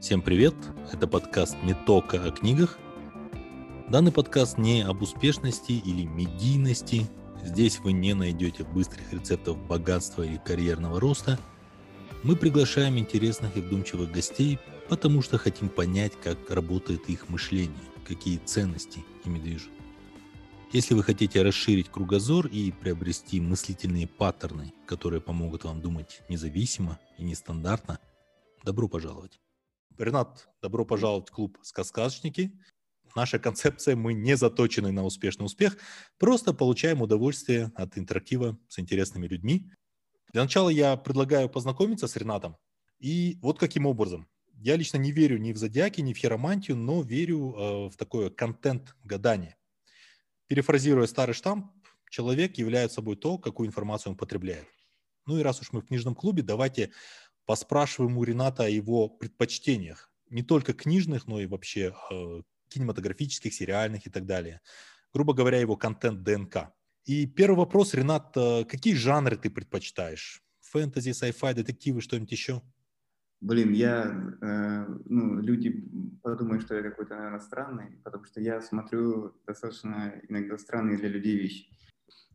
Всем привет! Это подкаст «Не только о книгах». Данный подкаст не об успешности или медийности. Здесь вы не найдете быстрых рецептов богатства или карьерного роста. Мы приглашаем интересных и вдумчивых гостей, потому что хотим понять, как работает их мышление, какие ценности ими движут. Если вы хотите расширить кругозор и приобрести мыслительные паттерны, которые помогут вам думать независимо и нестандартно, добро пожаловать. Ренат, добро пожаловать в клуб «Сказкашники». Наша концепция, мы не заточены на успешный успех, просто получаем удовольствие от интерактива с интересными людьми. Для начала я предлагаю познакомиться с Ренатом. И вот каким образом. Я лично не верю ни в зодиаки, ни в хиромантию, но верю э, в такое контент-гадание. Перефразируя старый штамп, человек является собой то, какую информацию он потребляет. Ну и раз уж мы в книжном клубе, давайте поспрашиваем у Рената о его предпочтениях. Не только книжных, но и вообще э, кинематографических, сериальных и так далее. Грубо говоря, его контент ДНК. И первый вопрос, Ренат, э, какие жанры ты предпочитаешь? Фэнтези, sci-fi, детективы, что-нибудь еще? Блин, я, э, ну, люди подумают, что я какой-то, наверное, странный, потому что я смотрю достаточно иногда странные для людей вещи.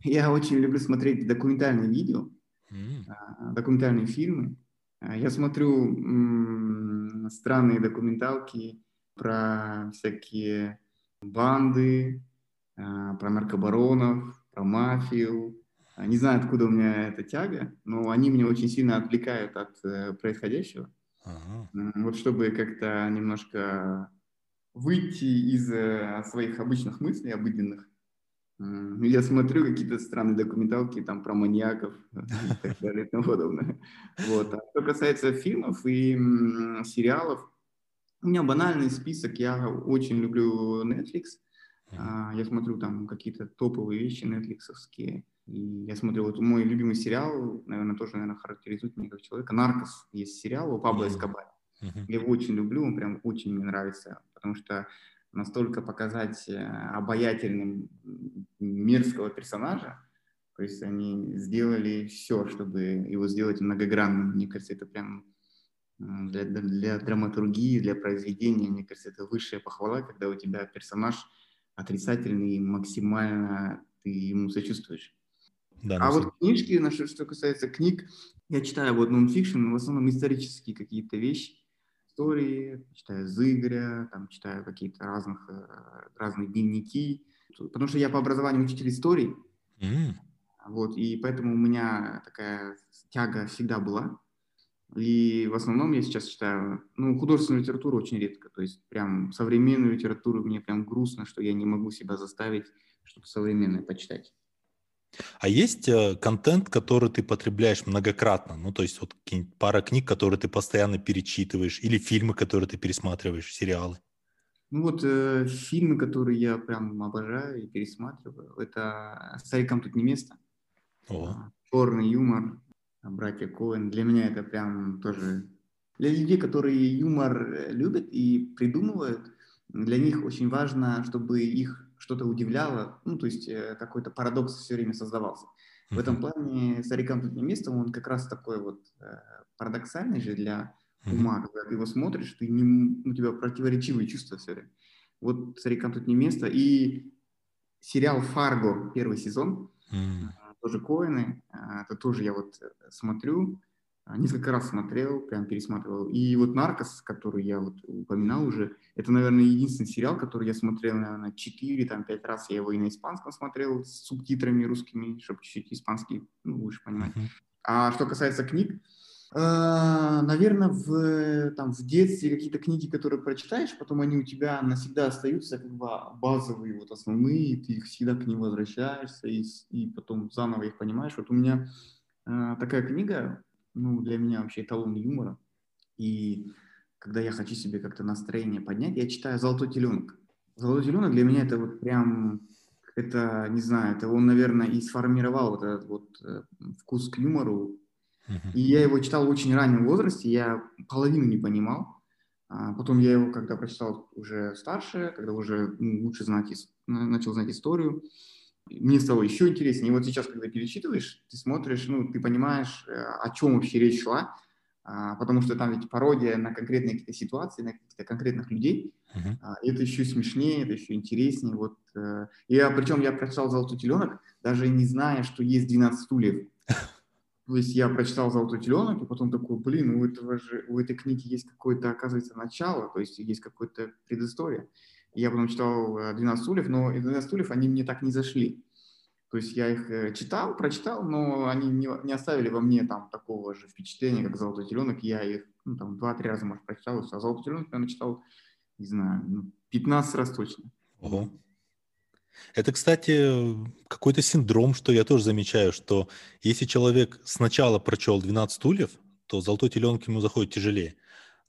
Я очень люблю смотреть документальные видео, mm. документальные фильмы. А, я смотрю странные документалки про всякие банды, э, про наркобаронов, про мафию, а, не знаю, откуда у меня эта тяга, но они меня очень сильно отвлекают от э, происходящего. Ага. Вот чтобы как-то немножко выйти из э, своих обычных мыслей, обыденных. Я смотрю какие-то странные документалки там про маньяков и так далее и тому подобное. Вот. А что касается фильмов и сериалов, у меня банальный список. Я очень люблю Netflix. А, я смотрю там какие-то топовые вещи нетфликсовские. И я смотрю, вот мой любимый сериал, наверное, тоже, наверное, характеризует меня как человека. «Наркос» есть сериал у Пабло Эскобара. Я его очень люблю, он прям очень мне нравится, потому что настолько показать э, обаятельным мерзкого персонажа, то есть они сделали все, чтобы его сделать многогранным. Мне кажется, это прям для, для драматургии, для произведения, мне кажется, это высшая похвала, когда у тебя персонаж отрицательный и максимально ты ему сочувствуешь. Да, а вот книжки, что касается книг, я читаю вот нонфикшн, в основном исторические какие-то вещи, истории, читаю Зыгоря, там читаю какие-то разных, э, разные дневники, потому что я по образованию учитель истории, mm. вот, и поэтому у меня такая тяга всегда была, и в основном я сейчас читаю, ну, художественную литературу очень редко, то есть прям современную литературу мне прям грустно, что я не могу себя заставить что-то современное почитать. А есть э, контент, который ты потребляешь многократно? Ну, то есть вот пара книг, которые ты постоянно перечитываешь, или фильмы, которые ты пересматриваешь, сериалы? Ну вот э, фильмы, которые я прям обожаю и пересматриваю, это «Старикам тут не место», О. «Черный юмор», «Братья Коэн». Для меня это прям тоже... Для людей, которые юмор э, любят и придумывают, для них очень важно, чтобы их что-то удивляло, ну, то есть э, какой-то парадокс все время создавался. В этом плане «Старикам тут не место», он как раз такой вот э, парадоксальный же для ума, когда ты его смотришь, ты не, у тебя противоречивые чувства все время. Вот «Старикам тут не место». И сериал «Фарго» первый сезон, mm. тоже Коины, это тоже я вот смотрю, несколько раз смотрел, прям пересматривал. И вот «Наркос», который я вот упоминал уже, это, наверное, единственный сериал, который я смотрел, наверное, 4, там, 5 раз. Я его и на испанском смотрел с субтитрами русскими, чтобы чуть-чуть испанский ну, лучше понимать. А что касается книг, э, наверное, в, там, в детстве какие-то книги, которые прочитаешь, потом они у тебя навсегда остаются как бы базовые, вот основные, ты их всегда к ним возвращаешься, и, и потом заново их понимаешь. Вот у меня э, такая книга ну, для меня вообще эталон юмора. И когда я хочу себе как-то настроение поднять, я читаю «Золотой теленок». «Золотой теленок» для меня это вот прям, это, не знаю, это он, наверное, и сформировал вот этот вот э, вкус к юмору. И я его читал в очень раннем возрасте, я половину не понимал. А потом я его, когда прочитал уже старше, когда уже ну, лучше знать, начал знать историю, мне стало еще интереснее. И вот сейчас, когда перечитываешь, ты смотришь, ну, ты понимаешь, э, о чем вообще речь шла, а, потому что там ведь пародия на конкретные какие-то ситуации, на каких-то конкретных людей. Uh-huh. Это еще смешнее, это еще интереснее. Вот, э, я, причем я прочитал «Золотой теленок», даже не зная, что есть 12 стульев. То есть я прочитал «Золотой теленок», и потом такой, блин, у, этого же, у этой книги есть какое-то, оказывается, начало, то есть есть какая-то предыстория. Я потом читал «12 э, стульев», но из «12 стульев» они мне так не зашли. То есть я их э, читал, прочитал, но они не, не оставили во мне там такого же впечатления, как «Золотой теленок». Я их ну, там два-три раза, может, прочитал, а «Золотой теленок» я начитал, не знаю, 15 ну, раз точно. Ого. Это, кстати, какой-то синдром, что я тоже замечаю, что если человек сначала прочел «12 стульев», то «Золотой теленок» ему заходит тяжелее.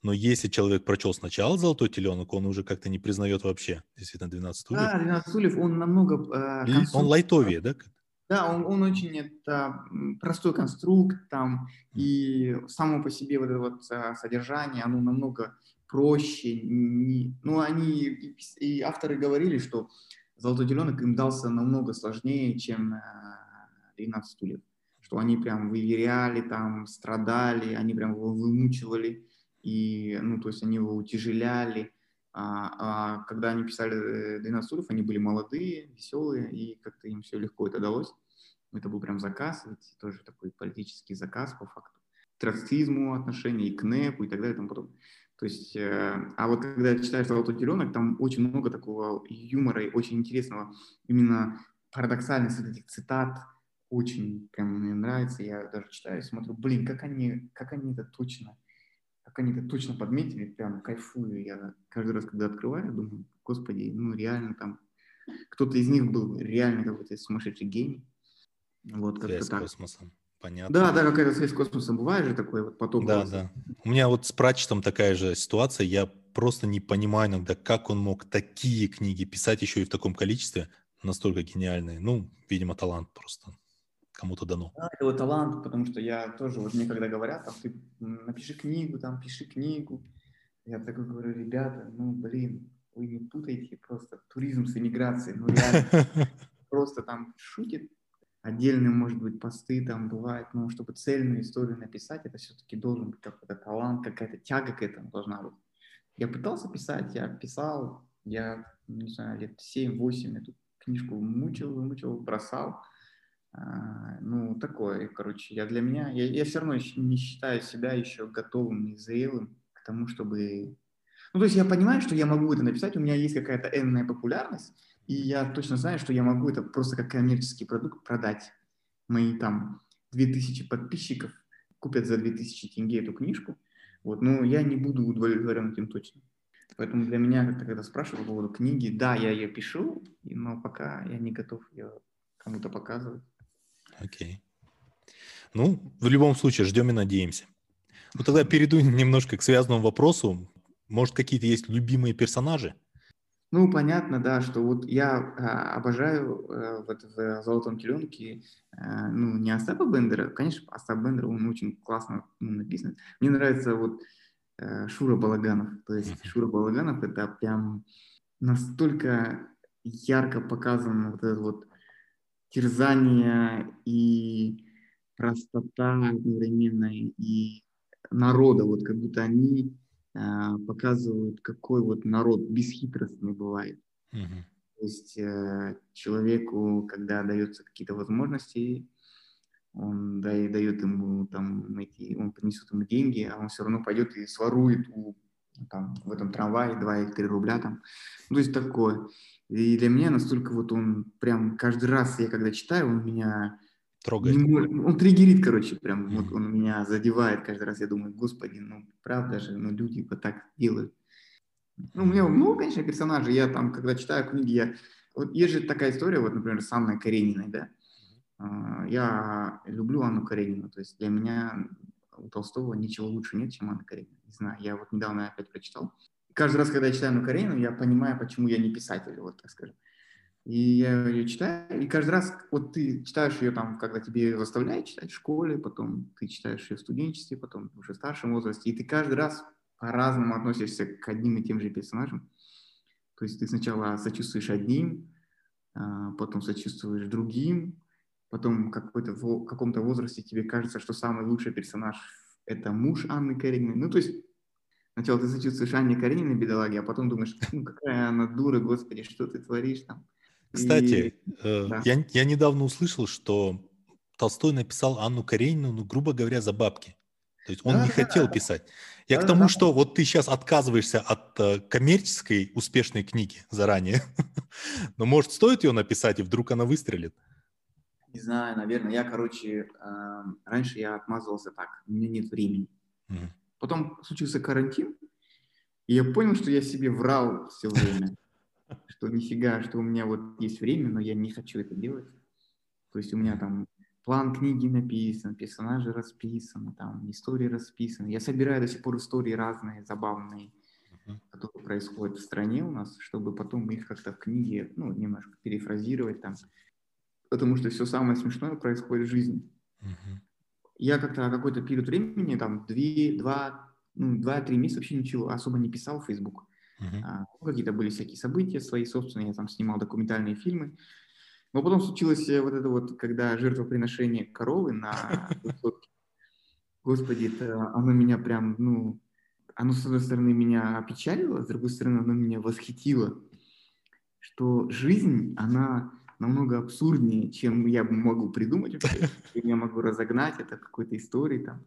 Но если человек прочел сначала «Золотой теленок», он уже как-то не признает вообще, действительно, 12 стульев. Да, 12 стульев, он намного... Э, конструк... Он лайтовее, да? Да, он, он очень это, простой конструкт там, и само по себе вот это вот э, содержание, оно намного проще. Не, ну, они, и, и авторы говорили, что «Золотой теленок» им дался намного сложнее, чем «12 э, стульев». Что они прям выверяли, там, страдали, они прям его вымучивали и, ну, то есть они его утяжеляли. А, а когда они писали «12 стульев», они были молодые, веселые, и как-то им все легко это далось. Это был прям заказ, ведь тоже такой политический заказ по факту. К троцкизму отношения, и к НЭПу, и так далее, и тому подобное. То есть, э, а вот когда читаешь «Золотой теленок», там очень много такого юмора и очень интересного, именно парадоксальность вот этих цитат, очень прям мне нравится. Я даже читаю, смотрю, блин, как они, как они это точно как они это точно подметили, прям кайфую. Я каждый раз, когда открываю, думаю, господи, ну реально там кто-то из них был реально какой-то сумасшедший гений. Вот как-то так. с космосом. Понятно. Да, да, какая-то связь с космосом бывает же такой вот поток. Да, да. У меня вот с Пратчетом такая же ситуация. Я просто не понимаю иногда, как он мог такие книги писать еще и в таком количестве, настолько гениальные. Ну, видимо, талант просто кому-то дано. Да, это вот талант, потому что я тоже, вот мне когда говорят, там, ты напиши книгу, там, пиши книгу, я такой говорю, ребята, ну, блин, вы не путайте просто туризм с эмиграцией, ну, реально, просто там шутит, отдельные, может быть, посты там бывают, но чтобы цельную историю написать, это все-таки должен быть какой-то талант, какая-то тяга к этому должна быть. Я пытался писать, я писал, я, не знаю, лет 7-8 эту книжку мучил, мучил, бросал, ну, такое, короче, я для меня, я, я все равно не считаю себя еще готовым и зрелым к тому, чтобы... Ну, то есть я понимаю, что я могу это написать, у меня есть какая-то энная популярность, и я точно знаю, что я могу это просто как коммерческий продукт продать. Мои там 2000 подписчиков купят за 2000 тенге эту книжку, вот, но я не буду удовлетворен этим точно. Поэтому для меня, когда спрашивают по поводу книги, да, я ее пишу, но пока я не готов ее кому-то показывать. Окей. Ну, в любом случае, ждем и надеемся. Ну, тогда перейду немножко к связанному вопросу. Может, какие-то есть любимые персонажи? Ну, понятно, да, что вот я а, обожаю а, вот в «Золотом теленке», а, ну, не Остапа Бендера, конечно, Остап Бендер, он очень классно ну, написан. Мне нравится вот а, Шура Балаганов, то есть uh-huh. Шура Балаганов это прям настолько ярко показан вот этот вот терзание и простота одновременно и народа, вот как будто они э, показывают, какой вот народ бесхитростный бывает. Uh-huh. То есть э, человеку, когда даются какие-то возможности, он да, и дает ему там эти, он принесет ему деньги, а он все равно пойдет и сворует у там, в этом трамвае 2 или 3 рубля там. Ну, то есть такое. И для меня настолько вот он прям каждый раз, я когда читаю, он меня... Трогает. Может, он триггерит, короче, прям mm-hmm. вот он меня задевает каждый раз. Я думаю, господи, ну правда же, ну люди вот так делают. Ну, у меня много, конечно, персонажей. Я там, когда читаю книги, я... Вот есть же такая история, вот, например, с Анной Карениной, да. А, я люблю Анну Каренину, то есть для меня у Толстого ничего лучше нет, чем Анна Каренина. Не знаю, я вот недавно опять прочитал каждый раз, когда я читаю Анну Каренину, я понимаю, почему я не писатель, вот так скажем. И я ее читаю, и каждый раз, вот ты читаешь ее там, когда тебе заставляют читать в школе, потом ты читаешь ее в студенчестве, потом уже в старшем возрасте, и ты каждый раз по-разному относишься к одним и тем же персонажам. То есть ты сначала сочувствуешь одним, а, потом сочувствуешь другим, потом в каком-то возрасте тебе кажется, что самый лучший персонаж это муж Анны Карениной. Ну, то есть сначала ты сочувствуешь Анне Карениной, бедолаге, а потом думаешь, ну, какая она дура, господи, что ты творишь там. Кстати, и... э, да. я, я недавно услышал, что Толстой написал Анну Каренину, ну, грубо говоря, за бабки. То есть он да, не да, хотел да. писать. Я да, к тому, да. что вот ты сейчас отказываешься от э, коммерческой успешной книги заранее. Но может стоит ее написать, и вдруг она выстрелит? Не знаю, наверное. Я, короче, э, раньше я отмазывался так, у меня нет времени. Угу. Потом случился карантин, и я понял, что я себе врал все время. Что нифига, что у меня вот есть время, но я не хочу это делать. То есть у меня там план книги написан, персонажи расписаны, там истории расписаны. Я собираю до сих пор истории разные, забавные, uh-huh. которые происходят в стране у нас, чтобы потом их как-то в книге, ну, немножко перефразировать там. Потому что все самое смешное происходит в жизни. Uh-huh. Я как-то какой-то период времени, там, две, два, ну, два-три месяца вообще ничего особо не писал в Facebook. Uh-huh. А, ну, какие-то были всякие события свои собственные, я там снимал документальные фильмы. Но потом случилось э, вот это вот, когда жертвоприношение коровы на. Господи, это оно меня прям, ну, оно, с одной стороны, меня опечалило, с другой стороны, оно меня восхитило, что жизнь, она намного абсурднее, чем я могу придумать вообще, я могу разогнать это какой-то историей там.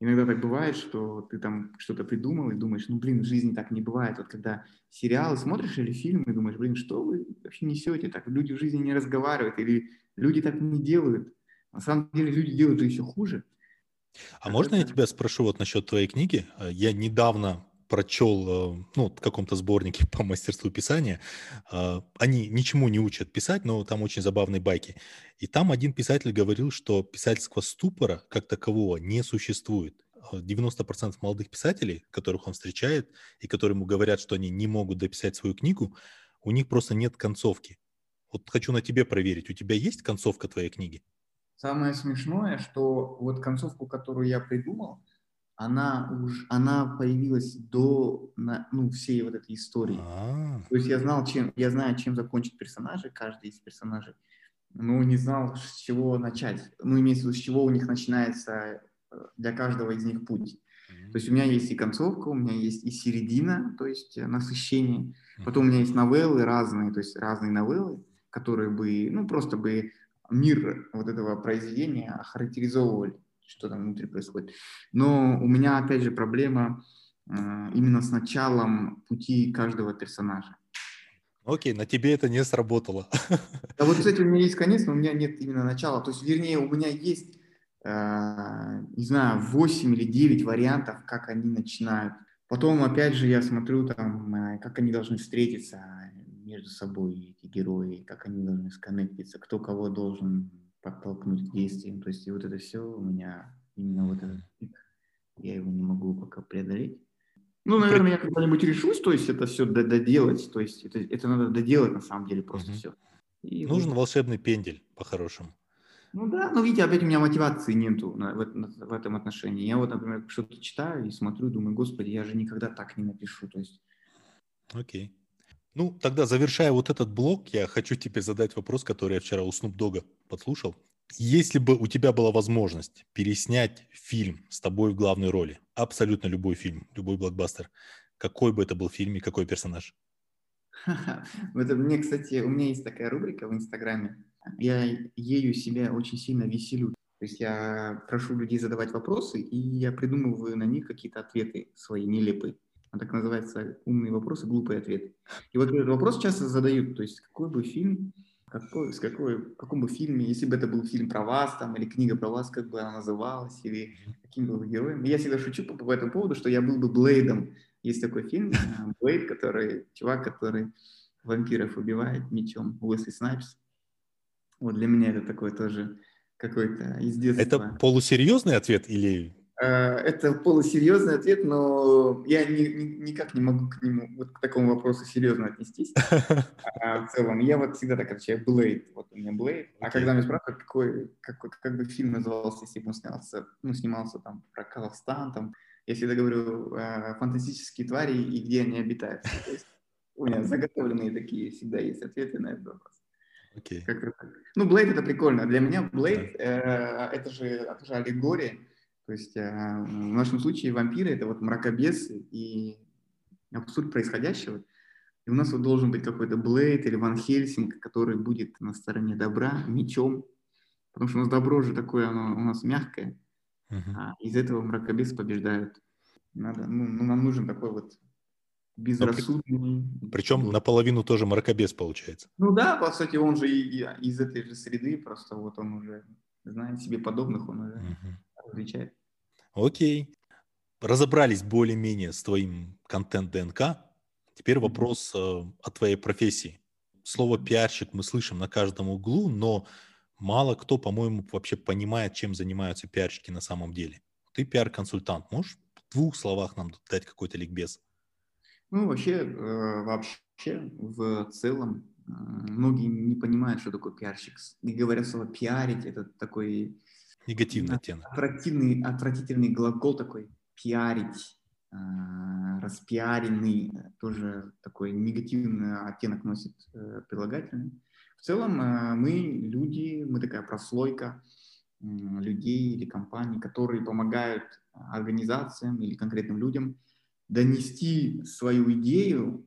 Иногда так бывает, что ты там что-то придумал и думаешь, ну, блин, в жизни так не бывает. Вот когда сериалы смотришь или фильмы, и думаешь, блин, что вы вообще несете так? Люди в жизни не разговаривают, или люди так не делают. На самом деле люди делают еще хуже. А можно я тебя спрошу вот насчет твоей книги? Я недавно прочел э, ну, в каком-то сборнике по мастерству писания. Э, они ничему не учат писать, но там очень забавные байки. И там один писатель говорил, что писательского ступора как такового не существует. 90% э, молодых писателей, которых он встречает, и которым говорят, что они не могут дописать свою книгу, у них просто нет концовки. Вот хочу на тебе проверить, у тебя есть концовка твоей книги? Самое смешное, что вот концовку, которую я придумал, она уж она появилась до ну, всей вот этой истории. А-а-а. То есть я знал, чем я знаю, чем закончить персонажи, каждый из персонажей, но не знал, с чего начать. Ну, имеется в виду, с чего у них начинается э, для каждого из них путь. Mm-hmm. То есть у меня есть и концовка, у меня есть и середина, то есть э, насыщение. Потом у меня есть новеллы разные, то есть разные новеллы, которые бы, ну, просто бы мир вот этого произведения охарактеризовывали что там внутри происходит. Но у меня, опять же, проблема э, именно с началом пути каждого персонажа. Окей, на тебе это не сработало. Да вот, кстати, у меня есть конец, но у меня нет именно начала. То есть, вернее, у меня есть, э, не знаю, 8 или 9 вариантов, как они начинают. Потом, опять же, я смотрю там, э, как они должны встретиться между собой, эти герои, как они должны сконнектиться, кто кого должен подтолкнуть к действиям. То есть и вот это все у меня именно вот этот пик, я его не могу пока преодолеть. Ну, наверное, я когда-нибудь решусь, то есть это все доделать, то есть это, это надо доделать на самом деле просто угу. все. И Нужен вот. волшебный пендель, по-хорошему. Ну да, но видите, опять у меня мотивации нету на, в, на, в этом отношении. Я вот, например, что-то читаю и смотрю, думаю, господи, я же никогда так не напишу. То есть... Окей. Ну, тогда завершая вот этот блок, я хочу тебе задать вопрос, который я вчера у Snoop Dogg подслушал. Если бы у тебя была возможность переснять фильм с тобой в главной роли, абсолютно любой фильм, любой блокбастер, какой бы это был фильм и какой персонаж? Это мне, кстати, у меня есть такая рубрика в Инстаграме. Я ею себя очень сильно веселю. То есть я прошу людей задавать вопросы, и я придумываю на них какие-то ответы свои нелепые. Он так называется «Умные вопросы, глупые ответы». И вот этот вопрос часто задают, то есть какой бы фильм, какой, с какой, в каком бы фильме, если бы это был фильм про вас там, или книга про вас, как бы она называлась, или каким был бы героем. Я всегда шучу по, по этому поводу, что я был бы Блейдом. Есть такой фильм э, Блейд, который, чувак, который вампиров убивает мечом, Уэсли Снайпс. Вот для меня это такой тоже какой-то из детства. Это полусерьезный ответ или это полусерьезный ответ, но я ни, ни, никак не могу к нему, вот к такому вопросу серьезно отнестись. А в целом, я вот всегда так отвечаю, Блейд, вот у меня Блейд. А когда меня спрашивают, какой, какой, как бы фильм назывался, если бы он снялся, ну, снимался там про Казахстан, там, я всегда говорю, э, фантастические твари и где они обитают. То есть у меня заготовленные такие всегда есть ответы на этот вопрос. Okay. Ну, Блейд это прикольно. Для меня Блейд э, это же, это же аллегория То есть э, в нашем случае вампиры — это вот мракобесы и абсурд происходящего. И у нас вот должен быть какой-то Блейд или Ван Хельсинг, который будет на стороне добра, мечом. Потому что у нас добро же такое, оно у нас мягкое. Uh-huh. А из этого мракобес побеждают. Надо, ну, ну, нам нужен такой вот безрассудный. При... Причем наполовину тоже мракобес получается. Ну да, по сути, он же и, и из этой же среды, просто вот он уже знает себе подобных, он уже uh-huh. различает. Окей. Разобрались более-менее с твоим контент ДНК. Теперь вопрос э, о твоей профессии. Слово пиарщик мы слышим на каждом углу, но мало кто, по-моему, вообще понимает, чем занимаются пиарщики на самом деле. Ты пиар-консультант. Можешь в двух словах нам дать какой-то ликбез? Ну, вообще, э, вообще, в целом, э, многие не понимают, что такое пиарщик. И говорят слово пиарить, это такой Негативный оттенок. Отвратительный, отвратительный глагол такой пиарить, э, распиаренный, тоже такой негативный оттенок носит э, прилагательный. В целом э, мы люди, мы такая прослойка людей или компаний, которые помогают организациям или конкретным людям донести свою идею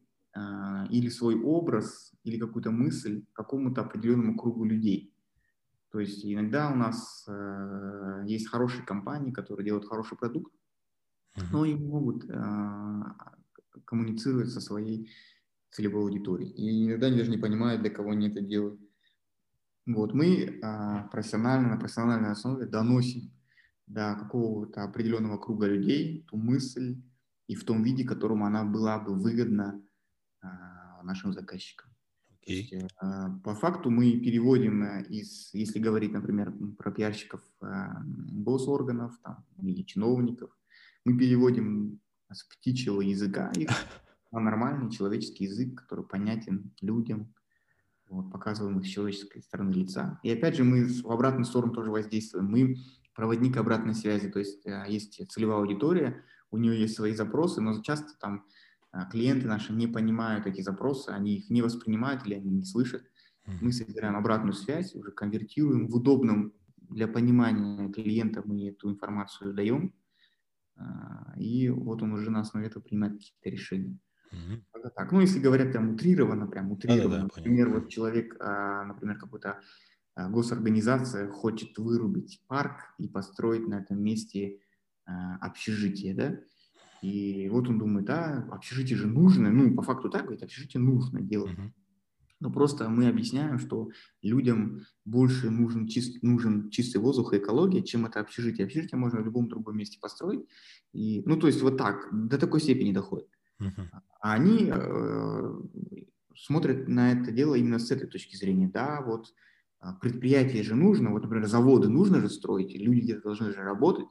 или свой образ или какую-то мысль какому-то определенному кругу людей. То есть иногда у нас э, есть хорошие компании, которые делают хороший продукт, но и могут э, коммуницировать со своей целевой аудиторией. И иногда они даже не понимают, для кого они это делают. Вот мы э, профессионально, на профессиональной основе доносим до какого-то определенного круга людей ту мысль и в том виде, которому она была бы выгодна э, нашим заказчикам. Okay. Есть, э, по факту мы переводим э, из, если говорить, например, про пиарщиков э, госорганов там, или чиновников, мы переводим с птичьего языка их на нормальный человеческий язык, который понятен людям, вот, показываем их с человеческой стороны лица. И опять же мы в обратную сторону тоже воздействуем. Мы проводник обратной связи, то есть есть целевая аудитория, у нее есть свои запросы, но часто там а, клиенты наши не понимают эти запросы, они их не воспринимают или они не слышат. Мы собираем обратную связь, уже конвертируем в удобном для понимания клиента мы эту информацию даем, а, и вот он уже на основе этого принимает какие-то решения. Mm-hmm. Так, ну если говорят прям утрированно, прям утрированно, да, да, например, вот человек, а, например, какой-то госорганизация хочет вырубить парк и построить на этом месте общежитие, да, и вот он думает, да, общежитие же нужно, ну, по факту так, говорит, общежитие нужно делать. Uh-huh. Но просто мы объясняем, что людям больше нужен, чист, нужен чистый воздух и экология, чем это общежитие. Общежитие можно в любом другом месте построить. И, ну, то есть вот так, до такой степени доходит. Uh-huh. А они э, смотрят на это дело именно с этой точки зрения. Да, вот а, предприятие же нужно, вот, например, заводы нужно же строить, люди где-то должны же работать.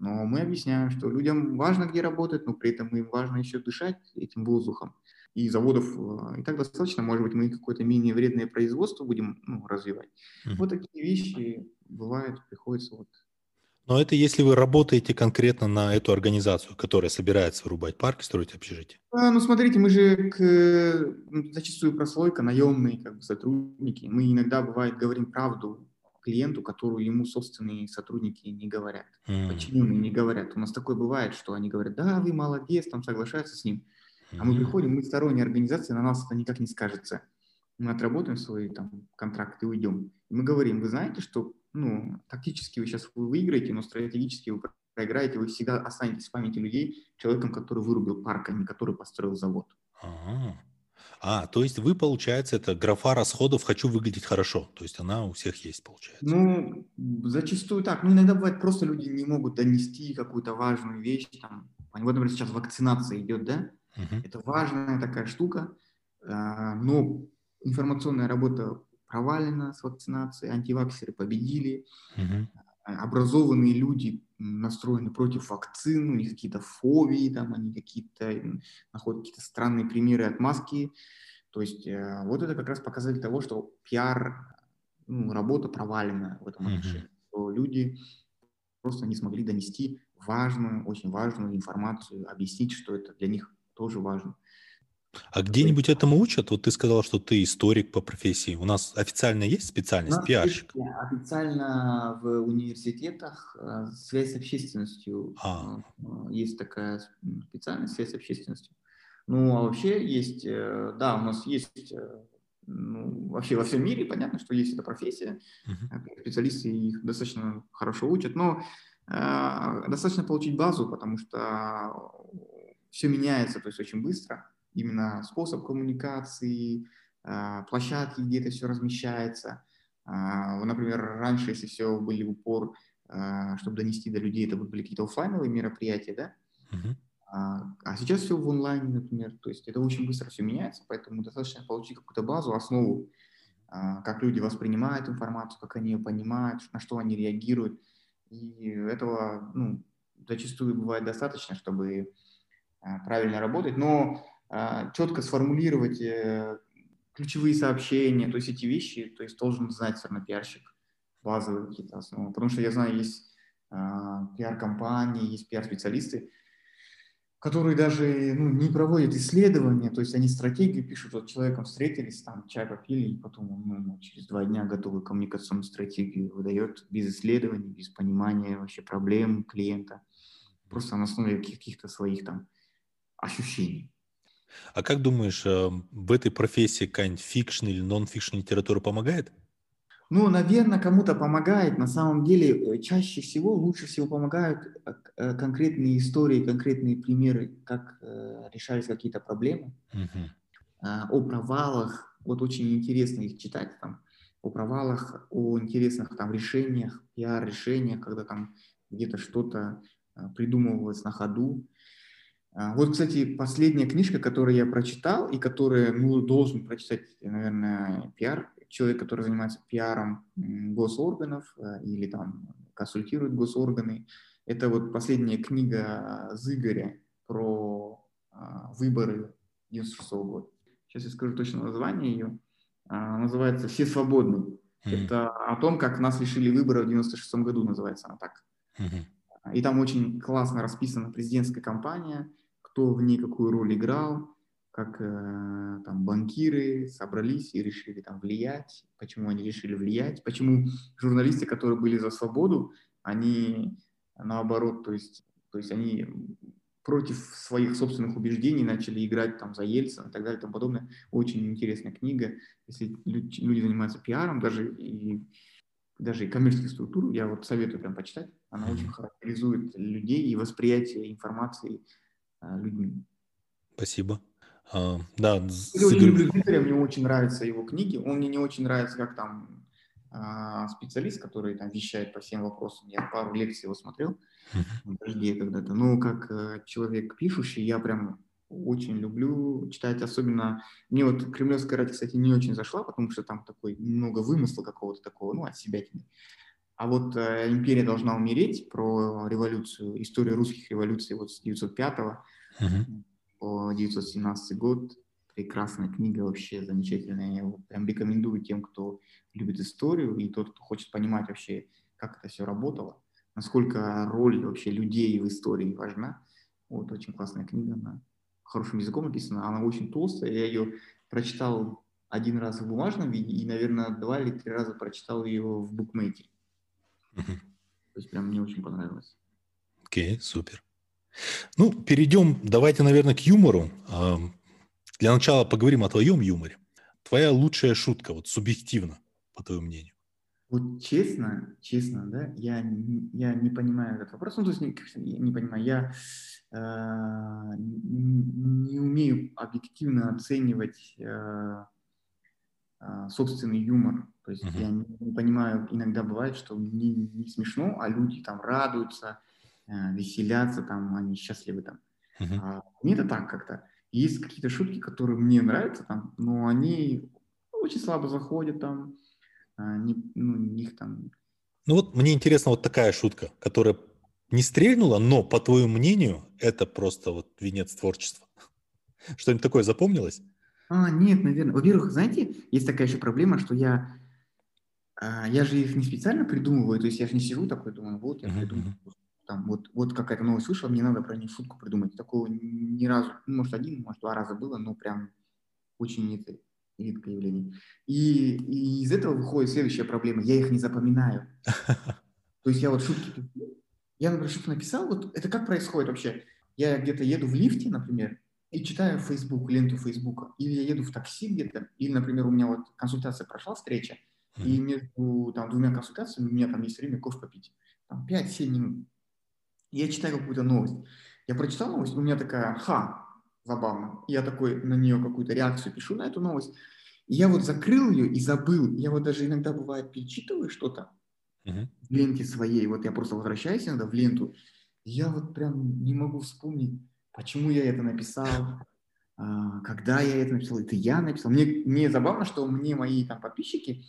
Но мы объясняем, что людям важно, где работать, но при этом им важно еще дышать этим воздухом. И заводов э, и так достаточно, может быть, мы какое-то менее вредное производство будем ну, развивать. Mm-hmm. Вот такие вещи бывают, приходится вот но это если вы работаете конкретно на эту организацию, которая собирается вырубать парк и строить общежитие. А, ну, смотрите, мы же к, зачастую прослойка, наемные как бы, сотрудники. Мы иногда, бывает, говорим правду клиенту, которую ему собственные сотрудники не говорят, mm. подчиненные не говорят. У нас такое бывает, что они говорят, да, вы молодец, там соглашаются с ним. А мы приходим, мы сторонняя организация, на нас это никак не скажется. Мы отработаем свои там контракты и уйдем. И мы говорим, вы знаете, что ну, тактически вы сейчас вы выиграете, но стратегически вы проиграете, вы всегда останетесь в памяти людей человеком, который вырубил парк, а не который построил завод. Ага. А, то есть вы, получается, это графа расходов «хочу выглядеть хорошо». То есть она у всех есть, получается. Ну, зачастую так. Ну, иногда бывает, просто люди не могут донести какую-то важную вещь. Там, вот, например, сейчас вакцинация идет, да? Uh-huh. Это важная такая штука. А, но информационная работа провалена с вакцинацией, антиваксеры победили. Uh-huh. Образованные люди настроены против вакцин, у них какие-то фобии, там они какие-то находят какие-то странные примеры отмазки. То есть э, вот это как раз показатель того, что пиар, ну, работа провалена в этом отношении. Mm-hmm. Что люди просто не смогли донести важную, очень важную информацию, объяснить, что это для них тоже важно. А где-нибудь этому учат? Вот ты сказал, что ты историк по профессии. У нас официально есть специальность пиарщик? Официально в университетах э, связь с общественностью. А. Э, есть такая специальность связь с общественностью. Ну, а вообще есть, э, да, у нас есть, ну, вообще во всем мире понятно, что есть эта профессия. Uh-huh. Специалисты их достаточно хорошо учат, но э, достаточно получить базу, потому что все меняется, то есть очень быстро именно способ коммуникации, а, площадки, где это все размещается. А, например, раньше, если все были в упор, а, чтобы донести до людей, это были какие-то офлайновые мероприятия, да? Uh-huh. А сейчас все в онлайне, например. То есть это очень быстро все меняется, поэтому достаточно получить какую-то базу, основу, как люди воспринимают информацию, как они ее понимают, на что они реагируют. И этого ну, зачастую бывает достаточно, чтобы правильно работать. Но четко сформулировать э, ключевые сообщения, то есть эти вещи, то есть должен знать все равно пиарщик, базовые какие-то основы. Потому что я знаю, есть а, пиар-компании, есть пиар-специалисты, которые даже ну, не проводят исследования, то есть они стратегию пишут, вот человеком встретились, там чай попили, и потом ну, через два дня готовы коммуникационную стратегию выдает без исследований, без понимания вообще проблем клиента, просто на основе каких-то своих там ощущений. А как думаешь, эм, в этой профессии какая-нибудь фикшн или нон-фикшн литература помогает? Ну, наверное, кому-то помогает. На самом деле, э, чаще всего, лучше всего помогают э, э, конкретные истории, конкретные примеры, как решались какие-то проблемы. Uh-huh. О провалах. Вот очень интересно их читать там. О провалах, о интересных там решениях, пиар-решениях, когда там где-то что-то придумывалось на ходу. А, вот, кстати, последняя книжка, которую я прочитал и которую ну, должен прочитать, наверное, пиар, человек, который занимается пиаром госорганов э, или там консультирует госорганы. Это вот последняя книга Зыгоря про а, выборы 96 года. Сейчас я скажу точно название ее. А, называется «Все свободны». Mm-hmm. Это о том, как нас лишили выборов в 96 году, называется она так. Mm-hmm. И там очень классно расписана президентская кампания, кто в ней какую роль играл, как э, там банкиры собрались и решили там влиять, почему они решили влиять, почему журналисты, которые были за свободу, они наоборот, то есть, то есть они против своих собственных убеждений начали играть там за Ельцина и так далее и тому подобное. Очень интересная книга. Если люди занимаются пиаром, даже и даже и коммерческую структуру, я вот советую прям почитать. Она очень характеризует людей и восприятие информации а, людьми. Спасибо. А, да, я очень люблю Виктория, мне очень нравятся его книги. Он мне не очень нравится, как там а, специалист, который там вещает по всем вопросам. Я пару лекций его смотрел в когда-то. Но как э, человек пишущий, я прям очень люблю читать, особенно... Мне вот «Кремлевская рать», кстати, не очень зашла, потому что там такой много вымысла какого-то такого, ну, от себя. А вот э, «Империя должна умереть» про революцию, историю русских революций вот с 905 uh-huh. по 917 год. Прекрасная книга, вообще замечательная. Я его прям рекомендую тем, кто любит историю и тот, кто хочет понимать вообще, как это все работало, насколько роль вообще людей в истории важна. Вот очень классная книга, она хорошим языком написана, она очень толстая. Я ее прочитал один раз в бумажном виде и, наверное, два или три раза прочитал ее в букмейте. То есть прям мне очень понравилось. Окей, okay, супер. Ну, перейдем, давайте, наверное, к юмору. Для начала поговорим о твоем юморе. Твоя лучшая шутка, вот субъективно, по твоему мнению. Вот честно, честно, да, я, я не понимаю этот вопрос. Ну, то есть, не, я не понимаю, я э, не умею объективно оценивать э, э, собственный юмор. То есть uh-huh. я не, не понимаю, иногда бывает, что не, не смешно, а люди там радуются, э, веселятся, там, они счастливы там. Uh-huh. А мне это так как-то. Есть какие-то шутки, которые мне нравятся там, но они очень слабо заходят там, не, ну, них там... Ну вот мне интересна вот такая шутка, которая не стрельнула, но, по твоему мнению, это просто вот венец творчества. Что-нибудь такое запомнилось? А, нет, наверное. Во-первых, знаете, есть такая еще проблема, что я а, я же их не специально придумываю, то есть я же не сижу такой, думаю, вот я придумал там, вот, вот какая-то новость вышла, мне надо про нее шутку придумать. Такого ни разу, ну, может, один, может, два раза было, но прям очень это редкое явление. И, и из этого выходит следующая проблема. Я их не запоминаю. То есть я вот шутки... Я, например, шутку написал, вот это как происходит вообще? Я где-то еду в лифте, например, и читаю Facebook, ленту Фейсбука, или я еду в такси где-то, или, например, у меня вот консультация прошла, встреча, и между там, двумя консультациями у меня там есть время кофе попить. Там 5-7 минут. Я читаю какую-то новость. Я прочитал новость, у меня такая, ха, забавно. Я такой на нее какую-то реакцию пишу на эту новость. И я вот закрыл ее и забыл. Я вот даже иногда бывает перечитываю что-то uh-huh. в ленте своей. Вот я просто возвращаюсь иногда в ленту. я вот прям не могу вспомнить, почему я это написал, а, когда я это написал. Это я написал. Мне, мне забавно, что мне мои там подписчики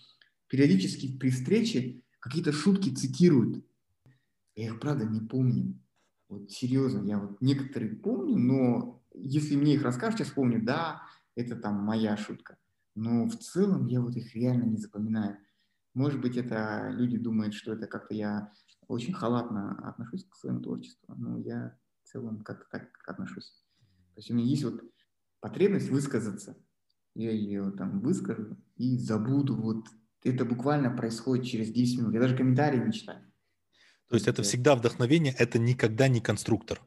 периодически при встрече какие-то шутки цитируют. Я их, правда, не помню. Вот серьезно, я вот некоторые помню, но если мне их расскажешь, я вспомню, да, это там моя шутка. Но в целом я вот их реально не запоминаю. Может быть, это люди думают, что это как-то я очень халатно отношусь к своему творчеству, но я в целом как-то так отношусь. То есть у меня есть вот потребность высказаться. Я ее там выскажу и забуду. Вот это буквально происходит через 10 минут. Я даже комментарии не читаю. То есть это всегда вдохновение, это никогда не конструктор.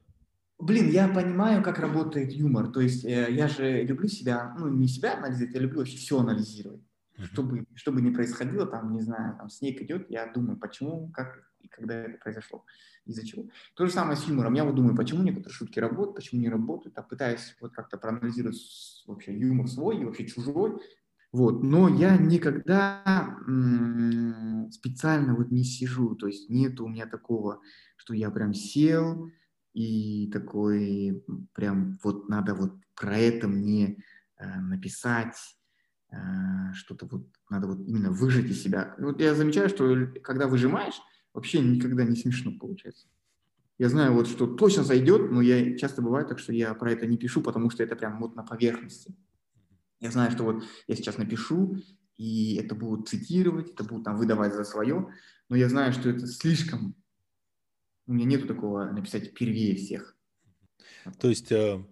Блин, я понимаю, как работает юмор. То есть э, я же люблю себя, ну не себя анализировать, я люблю вообще все анализировать. Mm-hmm. Чтобы, чтобы не происходило, там, не знаю, там снег идет, я думаю, почему, как и когда это произошло, из-за чего. То же самое с юмором. Я вот думаю, почему некоторые шутки работают, почему не работают, а пытаюсь вот как-то проанализировать вообще юмор свой и вообще чужой, вот. Но я никогда м- специально вот не сижу, то есть нет у меня такого, что я прям сел и такой прям вот надо вот про это мне э, написать, э, что-то вот надо вот именно выжать из себя. Вот я замечаю, что когда выжимаешь, вообще никогда не смешно получается. Я знаю вот, что точно зайдет, но я часто бывает так, что я про это не пишу, потому что это прям вот на поверхности. Я знаю, что вот я сейчас напишу, и это будут цитировать, это будут там выдавать за свое, но я знаю, что это слишком... У меня нету такого написать первее всех. То есть э,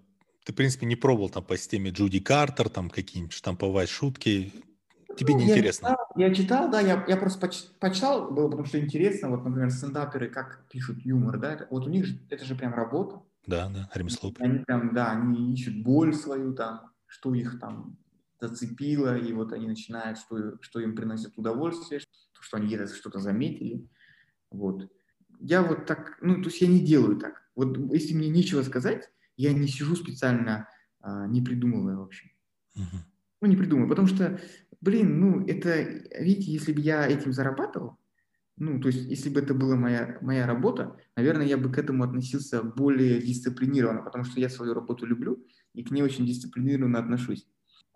ты, в принципе, не пробовал там по системе Джуди Картер, там какие-нибудь штамповать шутки, тебе ну, не интересно? Читал, я читал, да, я, я просто поч, почитал, было потому что интересно, вот, например, стендаперы, как пишут юмор, да, вот у них же, это же прям работа. Да, да, ремесло. Они прям, да, они ищут боль свою там, что их там зацепило, и вот они начинают, что, что им приносит удовольствие, что они где-то что-то заметили. Вот. Я вот так, ну, то есть я не делаю так. Вот если мне нечего сказать, я не сижу специально, а, не придумывая вообще. Uh-huh. Ну, не придумываю, потому что, блин, ну, это, видите, если бы я этим зарабатывал, ну, то есть, если бы это была моя, моя работа, наверное, я бы к этому относился более дисциплинированно, потому что я свою работу люблю и к ней очень дисциплинированно отношусь.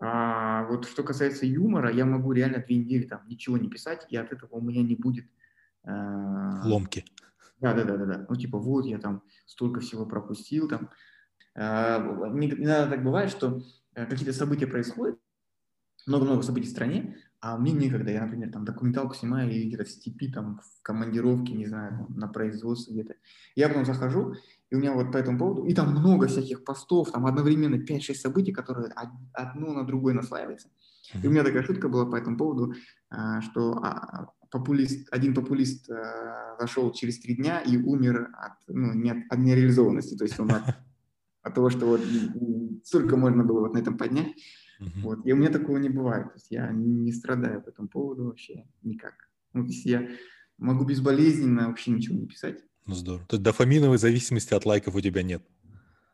А вот что касается юмора, я могу реально две недели там ничего не писать, и от этого у меня не будет... Э, Ломки. Да, да, да, да, да. Ну, типа, вот я там столько всего пропустил, там. Надо так бывает, что э, какие-то события происходят, много-много событий в стране, а мне некогда. Я, например, там документалку снимаю или где-то в степи, там, в командировке, не знаю, там, на производстве где-то. Я потом захожу, и у меня вот по этому поводу, и там много всяких постов, там одновременно 5-6 событий, которые одно на другое наслаиваются. И у меня такая шутка была по этому поводу, а, что а, популист, один популист а, зашел через три дня и умер от, ну, не от, от нереализованности, то есть он от, от того, что вот столько можно было вот на этом поднять. Uh-huh. Вот. И у меня такого не бывает. То есть я не страдаю по этому поводу вообще никак. Ну, то есть я могу безболезненно вообще ничего не писать. Ну, здорово. То есть дофаминовой зависимости от лайков у тебя нет?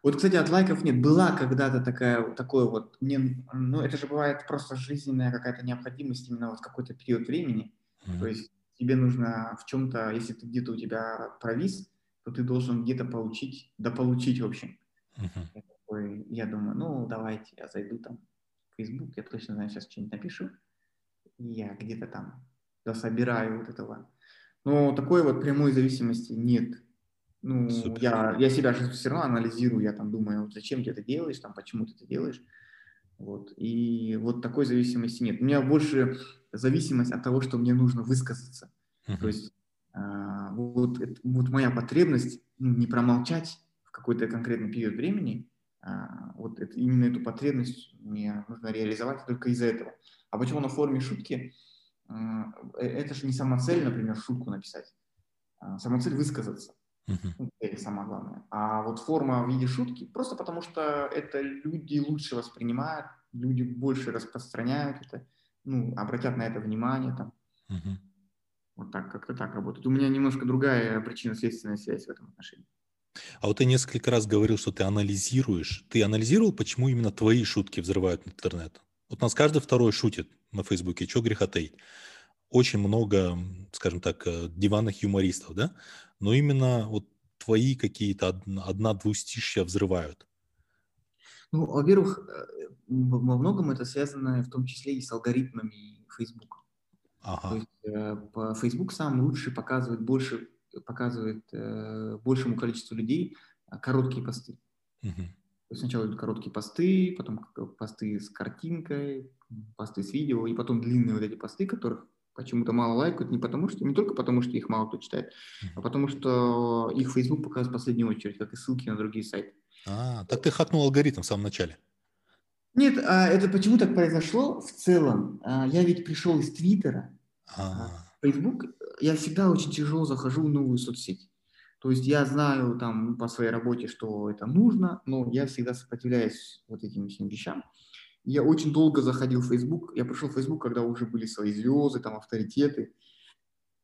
Вот, кстати, от лайков нет. Была когда-то такая, такое вот, мне, ну, это же бывает просто жизненная какая-то необходимость именно вот какой-то период времени. Mm-hmm. То есть тебе нужно в чем-то, если ты где-то у тебя провис, то ты должен где-то получить, да получить в общем. Mm-hmm. Я, такой, я думаю, ну, давайте я зайду там в Facebook, я точно знаю, сейчас что-нибудь напишу, и я где-то там дособираю вот этого но такой вот прямой зависимости нет. Ну, я, я себя же все равно анализирую, я там думаю, вот зачем ты это делаешь, там, почему ты это делаешь. Вот. И вот такой зависимости нет. У меня больше зависимость от того, что мне нужно высказаться. Uh-huh. То есть э, вот, вот моя потребность ну, не промолчать в какой-то конкретный период времени, а, вот это, именно эту потребность мне нужно реализовать только из-за этого. А почему на форме шутки? А, э, это же не сама цель, например, шутку написать. А, сама цель высказаться. Uh-huh. Это самое главное. А вот форма в виде шутки, просто потому что это люди лучше воспринимают, люди больше распространяют это, ну, обратят на это внимание там. Вот так, как-то так работает. У меня немножко другая причинно-следственная связь в этом отношении. А вот ты несколько раз говорил, что ты анализируешь. Ты анализировал, почему именно твои шутки взрывают интернет? Вот нас каждый второй шутит на Фейсбуке, что греха таить. Очень много, скажем так, э, диванных юмористов, да? Но именно вот твои какие-то одна-двустишья взрывают. Ну, во-первых, э, во многом это связано в том числе и с алгоритмами Facebook. Ага. То есть э, Facebook сам лучше показывает больше показывает э, большему количеству людей э, короткие посты. Угу. Сначала идут короткие посты, потом посты с картинкой, посты с видео, и потом длинные вот эти посты, которых почему-то мало лайкают, не потому что, не только потому, что их мало кто читает, а потому что их Facebook показывает в последнюю очередь, как и ссылки на другие сайты. А, так ты хакнул алгоритм в самом начале. Нет, а это почему так произошло в целом? А, я ведь пришел из Твиттера. А. Facebook я всегда очень тяжело захожу в новую соцсеть. То есть я знаю там по своей работе, что это нужно, но я всегда сопротивляюсь вот этим всем вещам. Я очень долго заходил в Facebook. Я пришел в Facebook, когда уже были свои звезды, там авторитеты.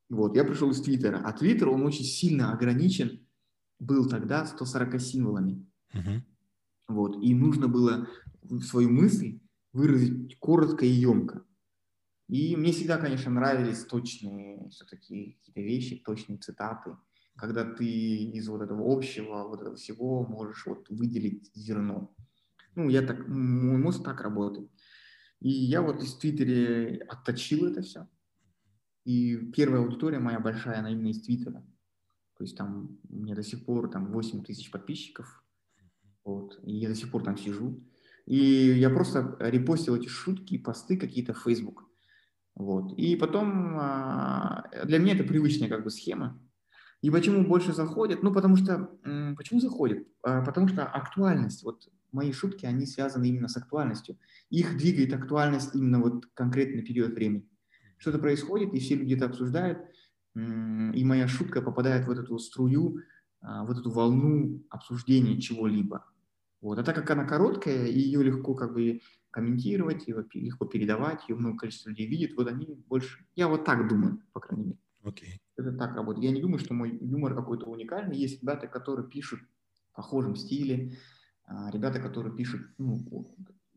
Вот, я пришел из Твиттера. А Твиттер, он очень сильно ограничен был тогда 140 символами. Uh-huh. Вот, и нужно было свою мысль выразить коротко и емко. И мне всегда, конечно, нравились точные все-таки какие-то вещи, точные цитаты, когда ты из вот этого общего, вот этого всего можешь вот выделить зерно. Ну, я так, мой мозг так работает. И я вот из Твиттере отточил это все. И первая аудитория моя большая, она именно из Твиттера. То есть там у меня до сих пор там 8 тысяч подписчиков. Вот. И я до сих пор там сижу. И я просто репостил эти шутки, посты какие-то в Facebook. Вот. И потом а, для меня это привычная как бы схема. И почему больше заходят? Ну, потому что... Почему заходят? А, потому что актуальность. Вот мои шутки, они связаны именно с актуальностью. Их двигает актуальность именно вот конкретный период времени. Что-то происходит, и все люди это обсуждают, и моя шутка попадает в эту струю, а, вот эту волну обсуждения чего-либо. Вот. А так как она короткая, и ее легко как бы комментировать, его легко передавать, ее много количество людей видит, вот они больше... Я вот так думаю, по крайней мере. Okay. Это так работает. Я не думаю, что мой юмор какой-то уникальный. Есть ребята, которые пишут в похожем стиле, ребята, которые пишут ну,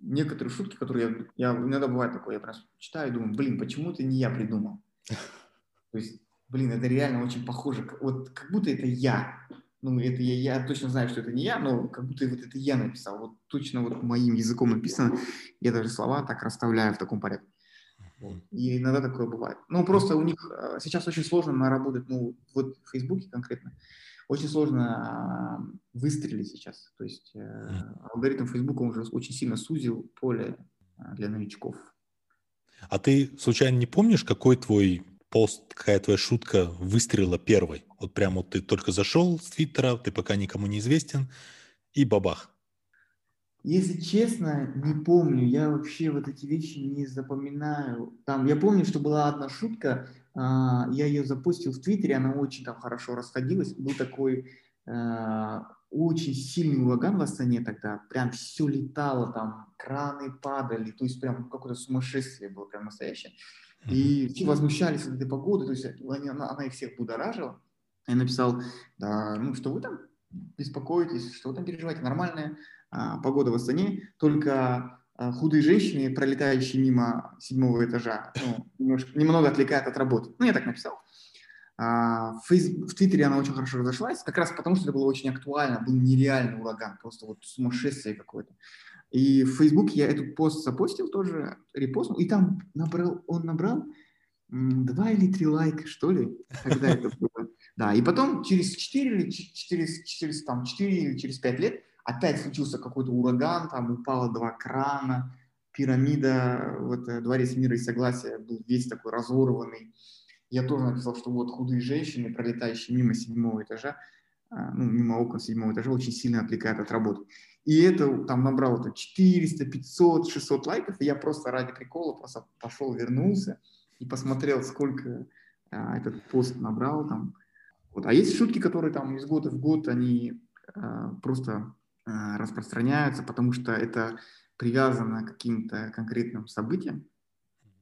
некоторые шутки, которые я, я иногда бывает такое, я просто читаю и думаю, блин, почему это не я придумал? То есть, блин, это реально очень похоже, вот как будто это я ну, это я, я точно знаю, что это не я, но как будто вот это я написал, вот точно вот моим языком написано, я даже слова так расставляю в таком порядке. И иногда такое бывает. Ну, просто у них а, сейчас очень сложно наработать, ну, вот в Фейсбуке конкретно, очень сложно выстрелить сейчас. То есть э, алгоритм Фейсбука уже очень сильно сузил поле а, для новичков. А ты случайно не помнишь, какой твой пост, какая твоя шутка выстрелила первой? Вот прямо вот ты только зашел с Твиттера, ты пока никому не известен, и бабах. Если честно, не помню. Я вообще вот эти вещи не запоминаю. Там, я помню, что была одна шутка, я ее запустил в Твиттере, она очень там хорошо расходилась. Был такой а, очень сильный ураган в Астане тогда, прям все летало, там краны падали, то есть прям какое-то сумасшествие было прям настоящее. И все возмущались от этой погоды, то есть она, она их всех будоражила. Я написал, да, ну что вы там беспокоитесь, что вы там переживаете, нормальная а, погода в Астане, только а, худые женщины, пролетающие мимо седьмого этажа, ну, немножко, немного отвлекают от работы. Ну, я так написал. А, в, Твиттере она очень хорошо разошлась, как раз потому, что это было очень актуально, был нереальный ураган, просто вот сумасшествие какое-то. И в Facebook я этот пост запостил тоже, репостнул, и там набрал, он набрал два или три лайка, что ли, когда это было. Да, и потом через 4 или через, через, там, 4 или через 5 лет опять случился какой-то ураган, там упало два крана, пирамида, вот э, Дворец мира и согласия был весь такой разорванный. Я тоже написал, что вот худые женщины, пролетающие мимо седьмого этажа, а, ну, мимо окон седьмого этажа, очень сильно отвлекают от работы. И это там набрало это 400, 500, 600 лайков, и я просто ради прикола просто пошел, вернулся и посмотрел, сколько а, этот пост набрал там. Вот. А есть шутки, которые там из года в год, они а, просто распространяются, потому что это привязано к каким-то конкретным событиям.